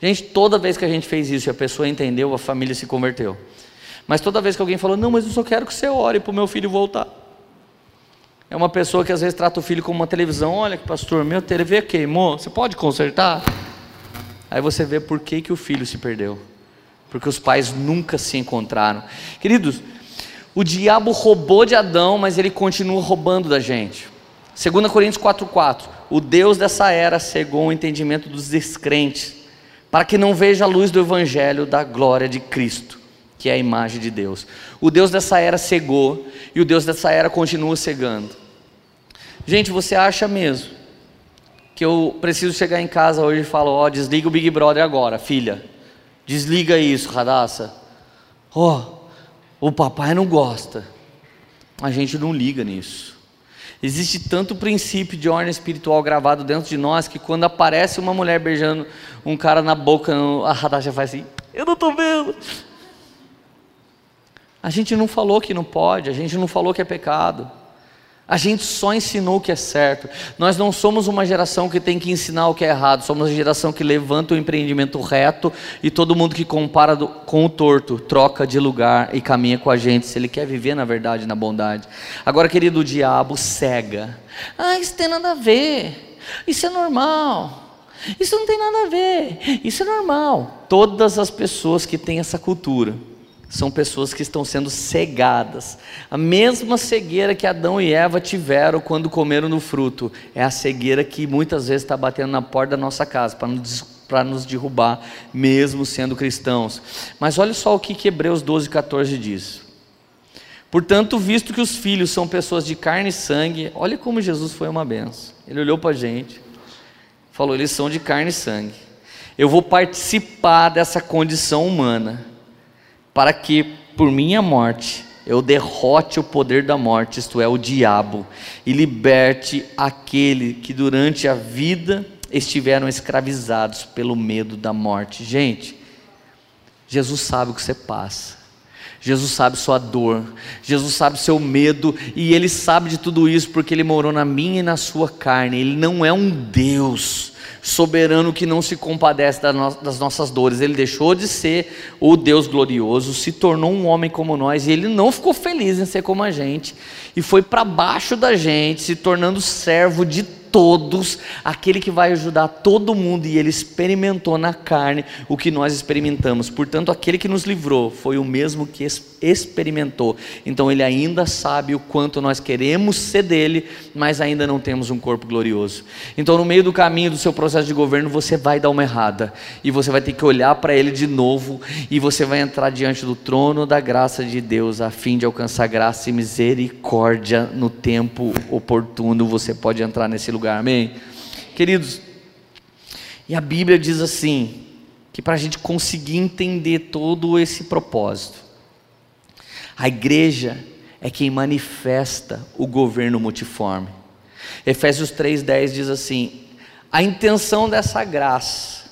Gente, toda vez que a gente fez isso e a pessoa entendeu, a família se converteu. Mas toda vez que alguém falou: Não, mas eu só quero que você ore para o meu filho voltar. É uma pessoa que às vezes trata o filho como uma televisão. Olha, pastor, meu TV queimou, você pode consertar? Aí você vê por que, que o filho se perdeu. Porque os pais nunca se encontraram. Queridos, o diabo roubou de Adão, mas ele continua roubando da gente. 2 Coríntios 4,4: O Deus dessa era cegou o entendimento dos descrentes, para que não veja a luz do Evangelho da glória de Cristo, que é a imagem de Deus. O Deus dessa era cegou, e o Deus dessa era continua cegando. Gente, você acha mesmo que eu preciso chegar em casa hoje e falar: Ó, oh, desliga o Big Brother agora, filha. Desliga isso, Radassa. Ó, oh, o papai não gosta. A gente não liga nisso. Existe tanto princípio de ordem espiritual gravado dentro de nós que quando aparece uma mulher beijando um cara na boca, a Radassa faz assim: Eu não estou vendo. A gente não falou que não pode, a gente não falou que é pecado. A gente só ensinou o que é certo. Nós não somos uma geração que tem que ensinar o que é errado. Somos uma geração que levanta o empreendimento reto e todo mundo que compara do, com o torto troca de lugar e caminha com a gente se ele quer viver na verdade, na bondade. Agora, querido, diabo cega. Ah, isso tem nada a ver. Isso é normal. Isso não tem nada a ver. Isso é normal. Todas as pessoas que têm essa cultura são pessoas que estão sendo cegadas. A mesma cegueira que Adão e Eva tiveram quando comeram no fruto, é a cegueira que muitas vezes está batendo na porta da nossa casa para nos, para nos derrubar, mesmo sendo cristãos. Mas olha só o que, que Hebreus 12, 14 diz. Portanto, visto que os filhos são pessoas de carne e sangue, olha como Jesus foi uma benção. Ele olhou para a gente, falou: eles são de carne e sangue. Eu vou participar dessa condição humana para que por minha morte eu derrote o poder da morte, isto é, o diabo, e liberte aquele que durante a vida estiveram escravizados pelo medo da morte. Gente, Jesus sabe o que você passa. Jesus sabe sua dor, Jesus sabe seu medo, e Ele sabe de tudo isso porque Ele morou na minha e na sua carne. Ele não é um Deus soberano que não se compadece das nossas dores. Ele deixou de ser o Deus glorioso, se tornou um homem como nós, e ele não ficou feliz em ser como a gente, e foi para baixo da gente, se tornando servo de todos, aquele que vai ajudar todo mundo, e ele experimentou na carne o que nós experimentamos. Portanto, aquele que nos livrou foi o mesmo que experimentou. Então, ele ainda sabe o quanto nós queremos ser dele, mas ainda não temos um corpo glorioso. Então, no meio do caminho do seu processo de governo, você vai dar uma errada, e você vai ter que olhar para ele de novo, e você vai entrar diante do trono da graça de Deus, a fim de alcançar graça e misericórdia no tempo oportuno. Você pode entrar nesse lugar lugar, amém? Queridos, e a Bíblia diz assim: que para a gente conseguir entender todo esse propósito, a igreja é quem manifesta o governo multiforme. Efésios 3,10 diz assim: a intenção dessa graça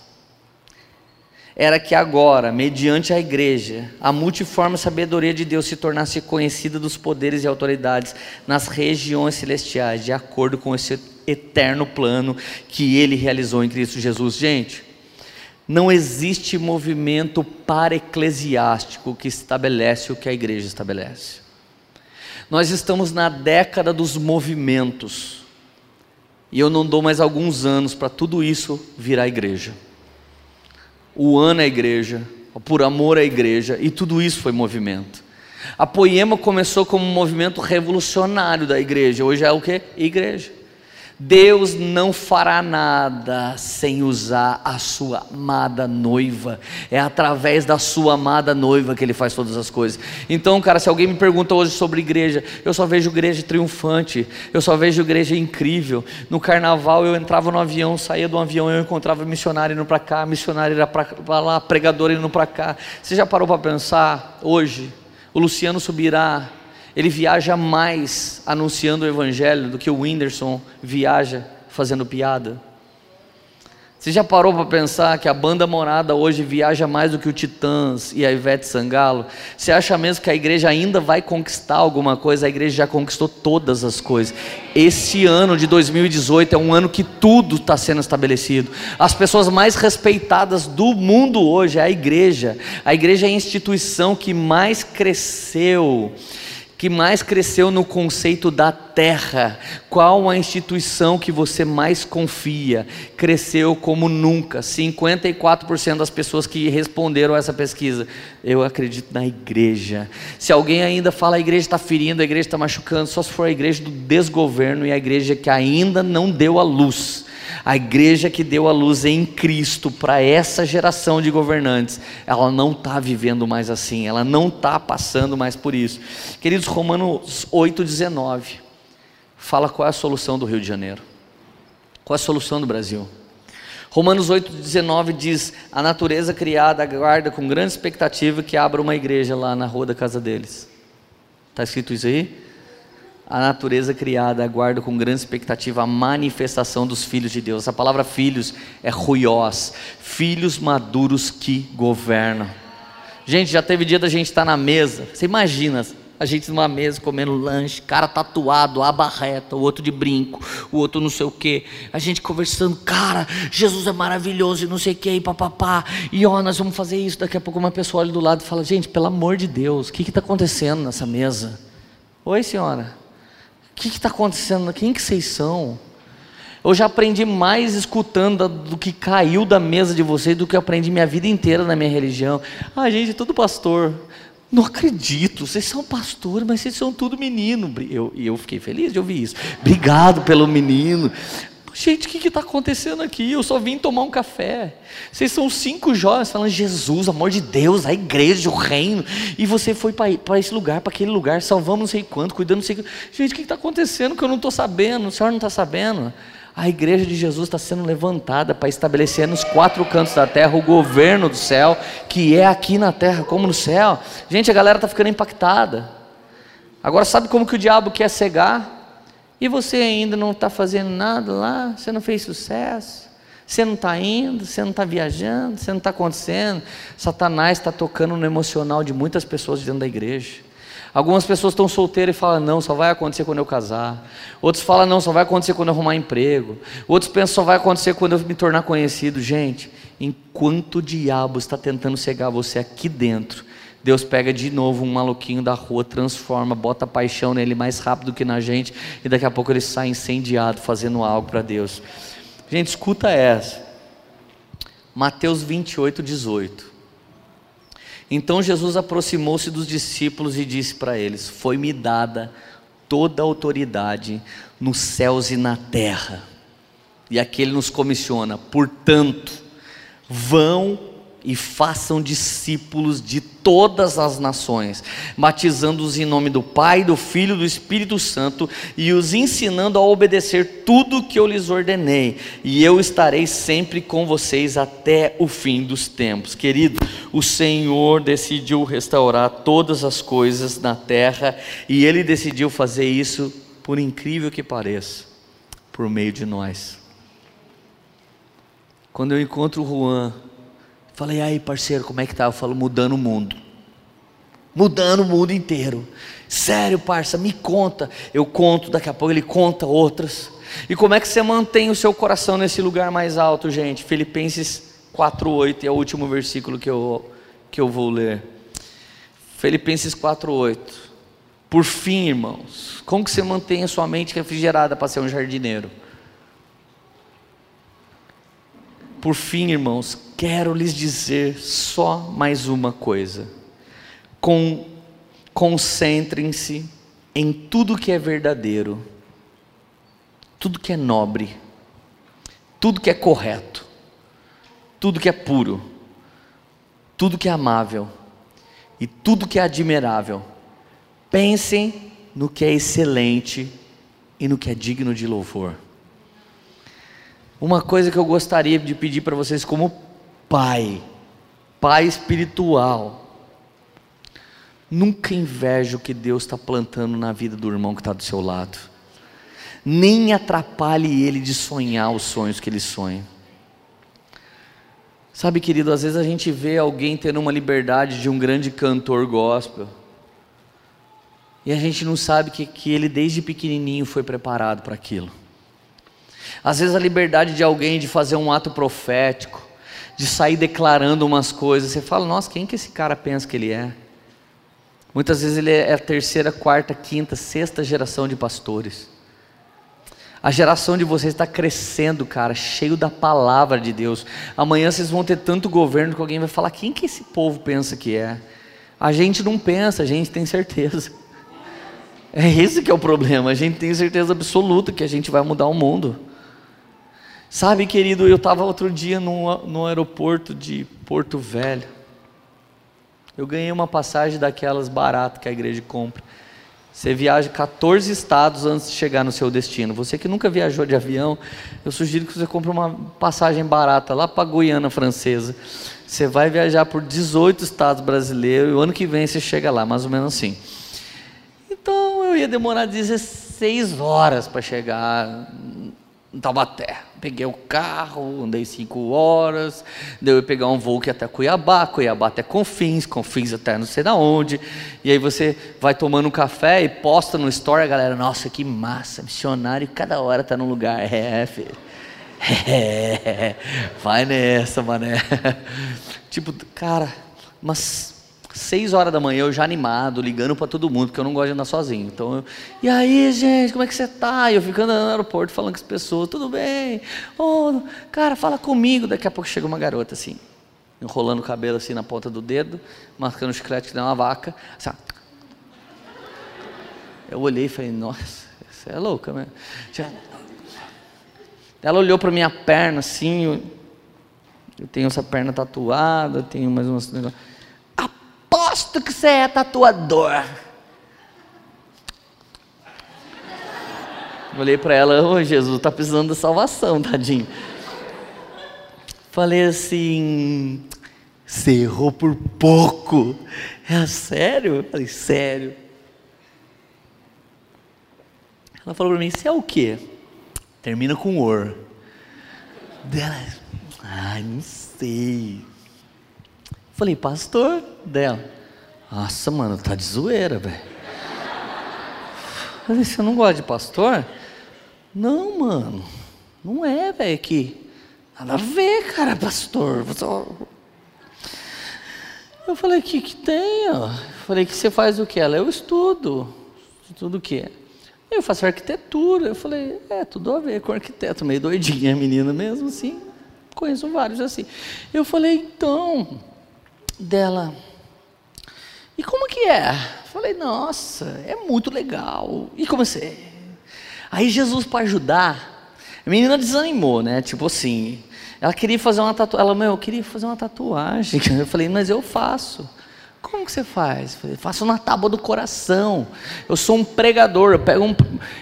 era que agora, mediante a igreja, a multiforme sabedoria de Deus se tornasse conhecida dos poderes e autoridades nas regiões celestiais, de acordo com esse eterno plano que ele realizou em Cristo Jesus. Gente, não existe movimento para-eclesiástico que estabelece o que a igreja estabelece. Nós estamos na década dos movimentos, e eu não dou mais alguns anos para tudo isso virar igreja o ano é igreja, por amor à igreja, e tudo isso foi movimento. A Poema começou como um movimento revolucionário da igreja, hoje é o que? Igreja. Deus não fará nada sem usar a sua amada noiva. É através da sua amada noiva que ele faz todas as coisas. Então, cara, se alguém me pergunta hoje sobre igreja, eu só vejo igreja triunfante, eu só vejo igreja incrível. No carnaval eu entrava no avião, saía do avião, eu encontrava missionário indo para cá, missionário ia para lá, pregador indo para cá. Você já parou para pensar hoje? O Luciano subirá ele viaja mais anunciando o Evangelho do que o Whindersson viaja fazendo piada. Você já parou para pensar que a banda Morada hoje viaja mais do que o Titãs e a Ivete Sangalo? Você acha mesmo que a igreja ainda vai conquistar alguma coisa? A igreja já conquistou todas as coisas. Esse ano de 2018 é um ano que tudo está sendo estabelecido. As pessoas mais respeitadas do mundo hoje é a igreja. A igreja é a instituição que mais cresceu que mais cresceu no conceito da terra? Qual a instituição que você mais confia? Cresceu como nunca. 54% das pessoas que responderam a essa pesquisa, eu acredito na igreja. Se alguém ainda fala a igreja está ferindo, a igreja está machucando, só se for a igreja do desgoverno e a igreja que ainda não deu a luz. A igreja que deu a luz em Cristo para essa geração de governantes, ela não está vivendo mais assim, ela não está passando mais por isso. Queridos, Romanos 8,19 fala qual é a solução do Rio de Janeiro, qual é a solução do Brasil. Romanos 8,19 diz: A natureza criada aguarda com grande expectativa que abra uma igreja lá na rua da casa deles. Está escrito isso aí? A natureza criada aguarda com grande expectativa a manifestação dos filhos de Deus. A palavra filhos é ruiós, filhos maduros que governam. Gente, já teve dia da gente estar na mesa. Você imagina a gente numa mesa comendo lanche, cara tatuado, aba reta, o outro de brinco, o outro não sei o que. A gente conversando, cara, Jesus é maravilhoso e não sei o que, e papapá. E ó, nós vamos fazer isso. Daqui a pouco uma pessoa olha do lado e fala: Gente, pelo amor de Deus, o que está acontecendo nessa mesa? Oi, senhora. O que está acontecendo? Quem que vocês são? Eu já aprendi mais escutando do que caiu da mesa de vocês do que eu aprendi minha vida inteira na minha religião. Ah, gente, é tudo pastor. Não acredito, vocês são pastores, mas vocês são tudo menino. E eu, eu fiquei feliz de ouvir isso. Obrigado pelo menino. Gente, o que está acontecendo aqui? Eu só vim tomar um café. Vocês são cinco jovens falando Jesus, amor de Deus, a igreja, o reino. E você foi para esse lugar, para aquele lugar, salvamos não sei quanto, cuidando não sei quanto. Gente, o que está acontecendo que eu não estou sabendo? O senhor não está sabendo? A igreja de Jesus está sendo levantada para estabelecer nos quatro cantos da terra o governo do céu, que é aqui na terra como no céu. Gente, a galera está ficando impactada. Agora, sabe como que o diabo quer cegar? E você ainda não está fazendo nada lá, você não fez sucesso, você não está indo, você não está viajando, você não está acontecendo. Satanás está tocando no emocional de muitas pessoas dentro da igreja. Algumas pessoas estão solteiras e falam, não, só vai acontecer quando eu casar. Outros falam, não, só vai acontecer quando eu arrumar emprego. Outros pensam, só vai acontecer quando eu me tornar conhecido. Gente, enquanto o diabo está tentando cegar você aqui dentro, Deus pega de novo um maluquinho da rua, transforma, bota paixão nele mais rápido que na gente, e daqui a pouco ele sai incendiado fazendo algo para Deus. Gente, escuta essa. Mateus 28, 18. Então Jesus aproximou-se dos discípulos e disse para eles: Foi-me dada toda a autoridade nos céus e na terra. E aqui ele nos comissiona, portanto, vão e façam discípulos de todas as nações, batizando-os em nome do Pai, do Filho e do Espírito Santo e os ensinando a obedecer tudo o que eu lhes ordenei, e eu estarei sempre com vocês até o fim dos tempos. Querido, o Senhor decidiu restaurar todas as coisas na terra e ele decidiu fazer isso, por incrível que pareça, por meio de nós. Quando eu encontro o Juan, Falei, aí parceiro, como é que tá? Eu falo, mudando o mundo. Mudando o mundo inteiro. Sério, parça, me conta. Eu conto, daqui a pouco ele conta outras. E como é que você mantém o seu coração nesse lugar mais alto, gente? Filipenses 4,8 é o último versículo que eu, que eu vou ler. Filipenses 4,8. Por fim, irmãos, como que você mantém a sua mente refrigerada para ser um jardineiro? Por fim, irmãos, quero lhes dizer só mais uma coisa. Concentrem-se em tudo que é verdadeiro, tudo que é nobre, tudo que é correto, tudo que é puro, tudo que é amável e tudo que é admirável. Pensem no que é excelente e no que é digno de louvor. Uma coisa que eu gostaria de pedir para vocês, como pai, pai espiritual, nunca inveja o que Deus está plantando na vida do irmão que está do seu lado, nem atrapalhe ele de sonhar os sonhos que ele sonha. Sabe, querido, às vezes a gente vê alguém tendo uma liberdade de um grande cantor gospel. E a gente não sabe que, que ele desde pequenininho foi preparado para aquilo. Às vezes a liberdade de alguém de fazer um ato profético, de sair declarando umas coisas, você fala, nossa, quem que esse cara pensa que ele é? Muitas vezes ele é a terceira, quarta, quinta, sexta geração de pastores. A geração de vocês está crescendo, cara, cheio da palavra de Deus. Amanhã vocês vão ter tanto governo que alguém vai falar: quem que esse povo pensa que é? A gente não pensa, a gente tem certeza. É esse que é o problema. A gente tem certeza absoluta que a gente vai mudar o mundo. Sabe, querido, eu estava outro dia no, no aeroporto de Porto Velho. Eu ganhei uma passagem daquelas baratas que a igreja compra. Você viaja 14 estados antes de chegar no seu destino. Você que nunca viajou de avião, eu sugiro que você compre uma passagem barata lá para Guiana Francesa. Você vai viajar por 18 estados brasileiros e o ano que vem você chega lá, mais ou menos assim. Então eu ia demorar 16 horas para chegar em Taubaté. Peguei o carro, andei cinco horas, deu eu pegar um voo que até Cuiabá, Cuiabá até Confins, Confins até não sei da onde. E aí você vai tomando um café e posta no story, a galera, nossa, que massa, missionário, cada hora tá num lugar. É, filho. É, vai nessa, mané. Tipo, cara, mas seis horas da manhã eu já animado, ligando para todo mundo, porque eu não gosto de andar sozinho. Então, eu, e aí, gente, como é que você tá? E eu ficando no aeroporto falando com as pessoas, tudo bem? Oh, cara, fala comigo. Daqui a pouco chega uma garota assim, enrolando o cabelo assim na ponta do dedo, marcando o chiclete que deu uma vaca. Assim, eu olhei e falei, nossa, você é louca, né? Ela olhou para minha perna assim, eu tenho essa perna tatuada, tenho mais umas negócios aposto que você é tatuador. Olhei para ela, ô oh, Jesus, tá precisando de salvação, tadinho. Falei assim, você errou por pouco. É sério? Falei, sério. Ela falou para mim, você é o quê? Termina com or. Dela, ai, não sei. Falei, pastor dela. Nossa, mano, tá de zoeira, velho. Falei, você não gosta de pastor? Não, mano. Não é, velho, que. Nada a ver, cara, pastor. Eu falei, que que tem, ó? Falei, que você faz o que? Ela, eu estudo. Estudo o quê? Eu faço arquitetura. Eu falei, é, tudo a ver com arquiteto. Meio doidinha a menina mesmo, assim. Conheço vários assim. Eu falei, então dela. E como que é? Falei, nossa, é muito legal. E comecei. Aí Jesus para ajudar, a menina desanimou, né? Tipo assim, ela queria fazer uma tatuagem. Ela, meu, eu queria fazer uma tatuagem. Eu falei, mas eu faço. Como que você faz? Eu falei, faço na tábua do coração. Eu sou um pregador, eu pego um,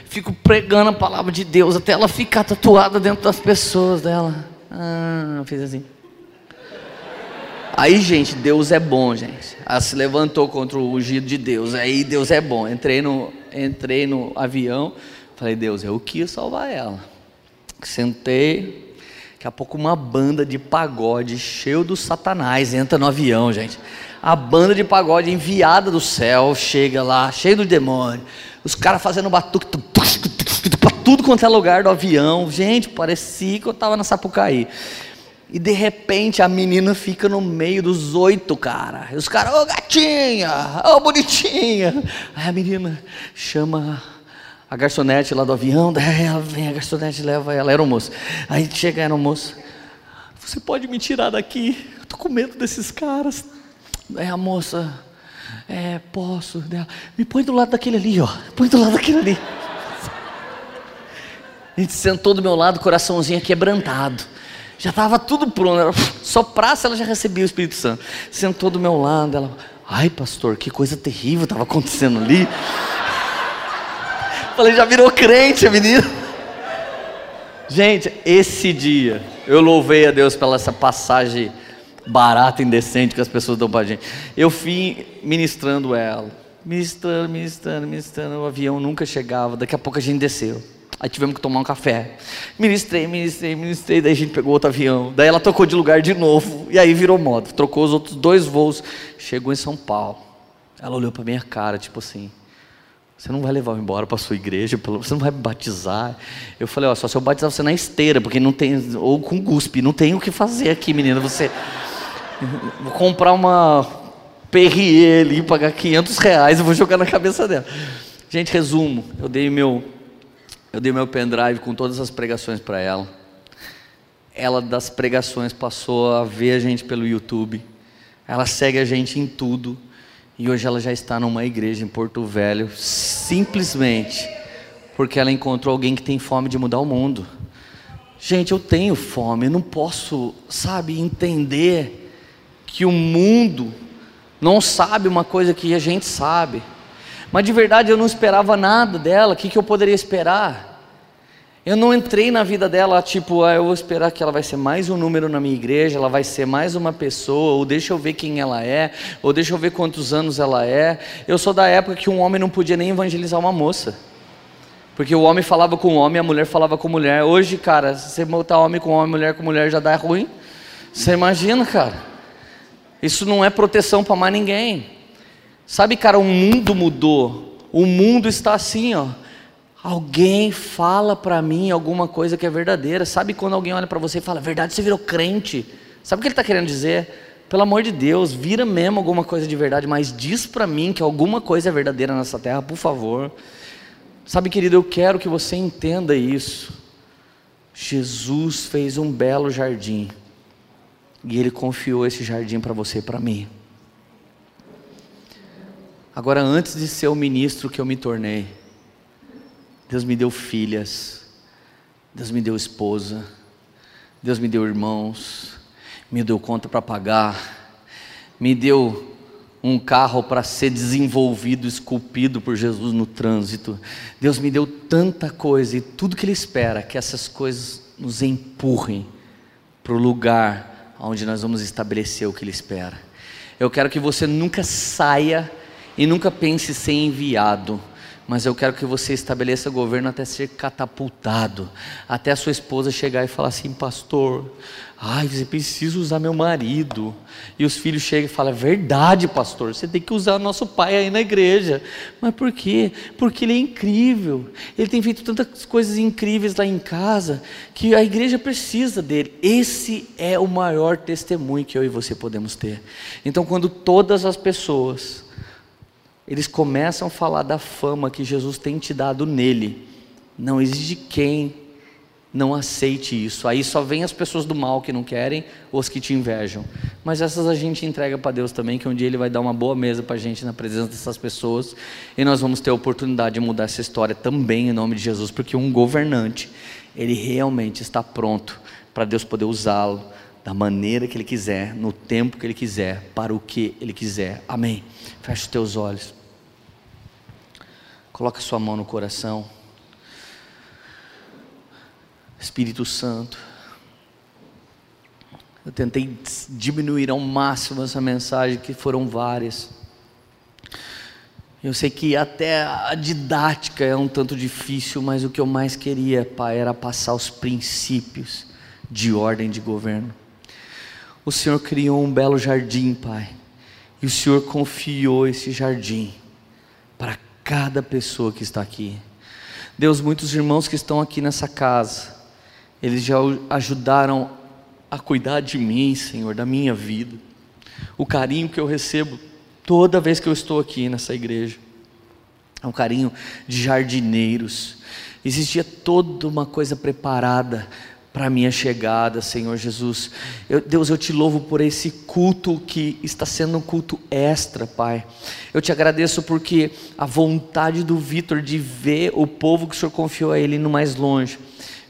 fico pregando a palavra de Deus até ela ficar tatuada dentro das pessoas dela. Ah, eu fiz assim. Aí, gente, Deus é bom, gente. Ela se levantou contra o ungido de Deus. Aí, Deus é bom. Entrei no, entrei no avião. Falei, Deus, eu quis salvar ela. Sentei. Daqui a pouco, uma banda de pagode cheio do Satanás entra no avião, gente. A banda de pagode enviada do céu chega lá, cheio do demônio. Os caras fazendo batuque para tudo quanto é lugar do avião. Gente, parecia que eu estava na Sapucaí. E de repente a menina fica no meio dos oito, cara. E os caras, ô oh, gatinha, ô oh, bonitinha. Aí a menina chama a garçonete lá do avião, daí ela vem, a garçonete leva ela, era o moço. Aí chega, era o moço. Você pode me tirar daqui? Eu tô com medo desses caras. Aí a moça, é, posso. Dela, me põe do lado daquele ali, ó. Põe do lado daquele ali. A gente sentou do meu lado, coraçãozinho quebrantado. Já estava tudo pronto. Só praça ela já recebia o Espírito Santo. Sentou do meu lado, ela, ai pastor, que coisa terrível estava acontecendo ali. Falei, já virou crente a menina. Gente, esse dia eu louvei a Deus pela essa passagem barata, indecente que as pessoas dão para gente. Eu fui ministrando ela, ministrando, ministrando, ministrando. O avião nunca chegava. Daqui a pouco a gente desceu. Aí tivemos que tomar um café. Ministrei, ministrei, ministrei. Daí a gente pegou outro avião. Daí ela trocou de lugar de novo. E aí virou moda. Trocou os outros dois voos. Chegou em São Paulo. Ela olhou para minha cara, tipo assim. Você não vai levar eu embora para sua igreja, você não vai me batizar. Eu falei, ó, só se eu batizar você na esteira, porque não tem, ou com guspe, não tem o que fazer aqui, menina. Você vou comprar uma Perrier ali, pagar 500 reais, eu vou jogar na cabeça dela. Gente, resumo, eu dei meu, eu dei meu pendrive com todas as pregações para ela. Ela das pregações passou a ver a gente pelo YouTube. Ela segue a gente em tudo. E hoje ela já está numa igreja em Porto Velho, simplesmente porque ela encontrou alguém que tem fome de mudar o mundo. Gente, eu tenho fome, eu não posso, sabe, entender que o mundo não sabe uma coisa que a gente sabe. Mas de verdade eu não esperava nada dela, o que, que eu poderia esperar? Eu não entrei na vida dela, tipo, ah, eu vou esperar que ela vai ser mais um número na minha igreja, ela vai ser mais uma pessoa, ou deixa eu ver quem ela é, ou deixa eu ver quantos anos ela é. Eu sou da época que um homem não podia nem evangelizar uma moça. Porque o homem falava com o homem, a mulher falava com a mulher. Hoje, cara, se você botar homem com homem, mulher com mulher, já dá ruim. Você imagina, cara? Isso não é proteção para mais ninguém. Sabe, cara, o mundo mudou. O mundo está assim, ó Alguém fala para mim alguma coisa que é verdadeira. Sabe quando alguém olha para você e fala, verdade, você virou crente? Sabe o que ele está querendo dizer? Pelo amor de Deus, vira mesmo alguma coisa de verdade, mas diz para mim que alguma coisa é verdadeira nessa terra, por favor. Sabe, querido, eu quero que você entenda isso. Jesus fez um belo jardim e ele confiou esse jardim para você e para mim. Agora, antes de ser o ministro que eu me tornei, Deus me deu filhas, Deus me deu esposa, Deus me deu irmãos, me deu conta para pagar, me deu um carro para ser desenvolvido, esculpido por Jesus no trânsito. Deus me deu tanta coisa e tudo que Ele espera que essas coisas nos empurrem para o lugar onde nós vamos estabelecer o que Ele espera. Eu quero que você nunca saia e nunca pense ser enviado mas eu quero que você estabeleça governo até ser catapultado, até a sua esposa chegar e falar assim, pastor, ai, você precisa usar meu marido, e os filhos chegam e falam, é verdade, pastor, você tem que usar nosso pai aí na igreja, mas por quê? Porque ele é incrível, ele tem feito tantas coisas incríveis lá em casa, que a igreja precisa dele, esse é o maior testemunho que eu e você podemos ter, então quando todas as pessoas, eles começam a falar da fama que Jesus tem te dado nele. Não existe quem não aceite isso. Aí só vem as pessoas do mal que não querem, ou os que te invejam. Mas essas a gente entrega para Deus também, que um dia Ele vai dar uma boa mesa para a gente na presença dessas pessoas, e nós vamos ter a oportunidade de mudar essa história também em nome de Jesus, porque um governante, ele realmente está pronto para Deus poder usá-lo da maneira que Ele quiser, no tempo que Ele quiser, para o que Ele quiser. Amém. Feche os teus olhos. Coloca sua mão no coração. Espírito Santo. Eu tentei diminuir ao máximo essa mensagem, que foram várias. Eu sei que até a didática é um tanto difícil, mas o que eu mais queria, Pai, era passar os princípios de ordem de governo. O Senhor criou um belo jardim, Pai, e o Senhor confiou esse jardim para cada pessoa que está aqui. Deus, muitos irmãos que estão aqui nessa casa, eles já ajudaram a cuidar de mim, Senhor, da minha vida. O carinho que eu recebo toda vez que eu estou aqui nessa igreja é um carinho de jardineiros. Existia toda uma coisa preparada para minha chegada, Senhor Jesus. Eu, Deus, eu te louvo por esse culto que está sendo um culto extra, Pai. Eu te agradeço porque a vontade do Vitor de ver o povo que o Senhor confiou a ele no mais longe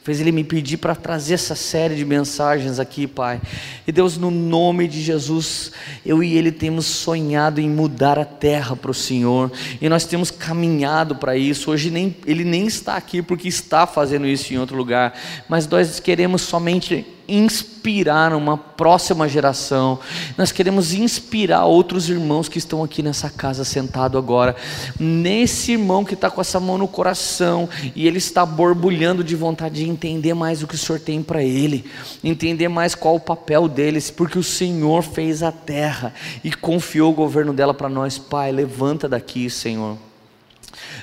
fez ele me pedir para trazer essa série de mensagens aqui, Pai. E Deus, no nome de Jesus, eu e ele temos sonhado em mudar a terra para o Senhor, e nós temos caminhado para isso. Hoje nem, ele nem está aqui porque está fazendo isso em outro lugar, mas nós queremos somente inspirar uma próxima geração, nós queremos inspirar outros irmãos que estão aqui nessa casa sentado agora, nesse irmão que está com essa mão no coração e ele está borbulhando de vontade de entender mais o que o Senhor tem para ele, entender mais qual o papel deles, porque o Senhor fez a terra e confiou o governo dela para nós, Pai. Levanta daqui, Senhor.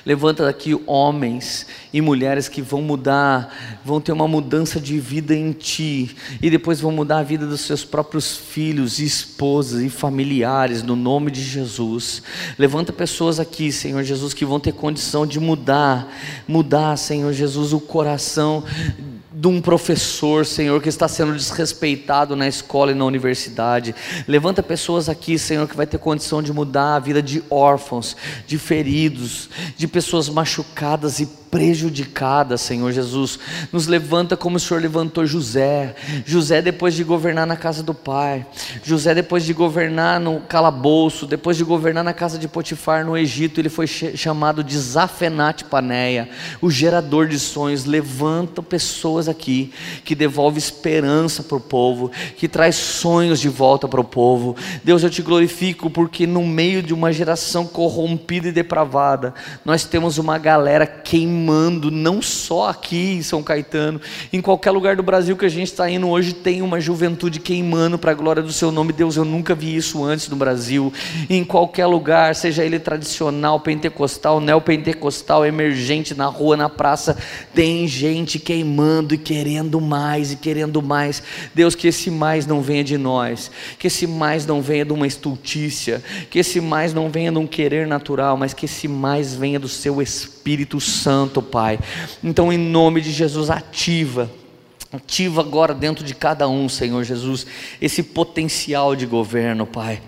Levanta daqui homens e mulheres que vão mudar, vão ter uma mudança de vida em ti, e depois vão mudar a vida dos seus próprios filhos, esposas e familiares, no nome de Jesus. Levanta pessoas aqui, Senhor Jesus, que vão ter condição de mudar, mudar, Senhor Jesus, o coração de um professor, Senhor, que está sendo desrespeitado na escola e na universidade. Levanta pessoas aqui, Senhor, que vai ter condição de mudar a vida de órfãos, de feridos, de pessoas machucadas e prejudicada, Senhor Jesus. Nos levanta como o Senhor levantou José. José, depois de governar na casa do pai, José, depois de governar no calabouço, depois de governar na casa de Potifar no Egito, ele foi chamado de Zafenate Paneia, o gerador de sonhos. Levanta pessoas aqui que devolve esperança para o povo, que traz sonhos de volta para o povo. Deus, eu te glorifico porque no meio de uma geração corrompida e depravada, nós temos uma galera queimando, não só aqui em São Caetano, em qualquer lugar do Brasil que a gente está indo hoje, tem uma juventude queimando para a glória do seu nome. Deus, eu nunca vi isso antes no Brasil. Em qualquer lugar, seja ele tradicional, pentecostal, neopentecostal, emergente, na rua, na praça, tem gente queimando e querendo mais e querendo mais. Deus, que esse mais não venha de nós, que esse mais não venha de uma estultícia, que esse mais não venha de um querer natural, mas que esse mais venha do seu Espírito Santo Pai. Então, em nome de Jesus, ativa. Ativa agora dentro de cada um, Senhor Jesus, esse potencial de governo, Pai.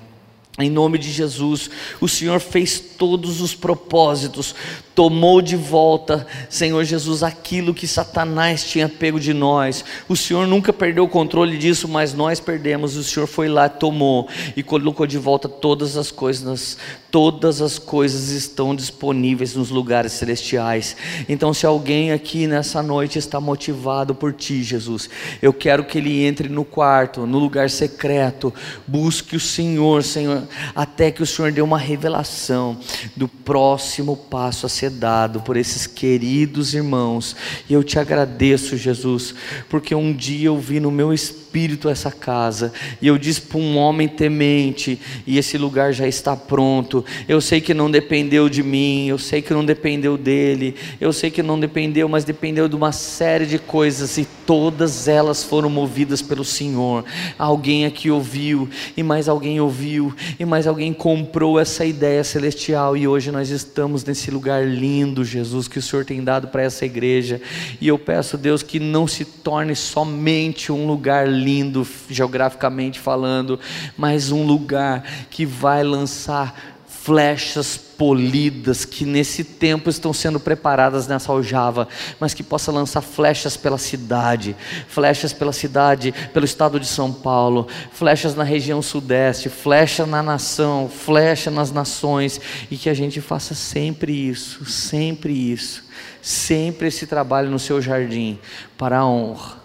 Em nome de Jesus, o Senhor fez todos os propósitos, tomou de volta, Senhor Jesus, aquilo que Satanás tinha pego de nós. O Senhor nunca perdeu o controle disso, mas nós perdemos. O Senhor foi lá, tomou e colocou de volta todas as coisas. Todas as coisas estão disponíveis nos lugares celestiais. Então, se alguém aqui nessa noite está motivado por Ti, Jesus, eu quero que ele entre no quarto, no lugar secreto, busque o Senhor, Senhor, até que o Senhor dê uma revelação do próximo passo a ser dado por esses queridos irmãos. E eu te agradeço, Jesus, porque um dia eu vi no meu espírito essa casa e eu disse para um homem temente, e esse lugar já está pronto. Eu sei que não dependeu de mim, eu sei que não dependeu dele, eu sei que não dependeu, mas dependeu de uma série de coisas e todas elas foram movidas pelo Senhor. Alguém aqui ouviu, e mais alguém ouviu, e mais alguém comprou essa ideia celestial, e hoje nós estamos nesse lugar lindo, Jesus, que o Senhor tem dado para essa igreja. E eu peço, Deus, que não se torne somente um lugar lindo, geograficamente falando, mas um lugar que vai lançar flechas polidas que nesse tempo estão sendo preparadas nessa aljava, mas que possa lançar flechas pela cidade, flechas pela cidade, pelo estado de São Paulo, flechas na região sudeste, flecha na nação, flecha nas nações, e que a gente faça sempre isso, sempre isso, sempre esse trabalho no seu jardim, para a honra,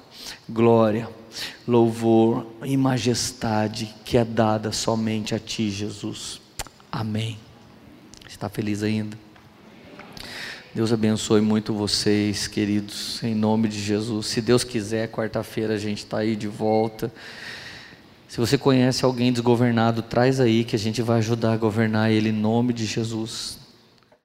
glória, louvor e majestade que é dada somente a Ti, Jesus. Amém. Está feliz ainda? Deus abençoe muito vocês, queridos, em nome de Jesus. Se Deus quiser, quarta-feira a gente está aí de volta. Se você conhece alguém desgovernado, traz aí que a gente vai ajudar a governar ele em nome de Jesus.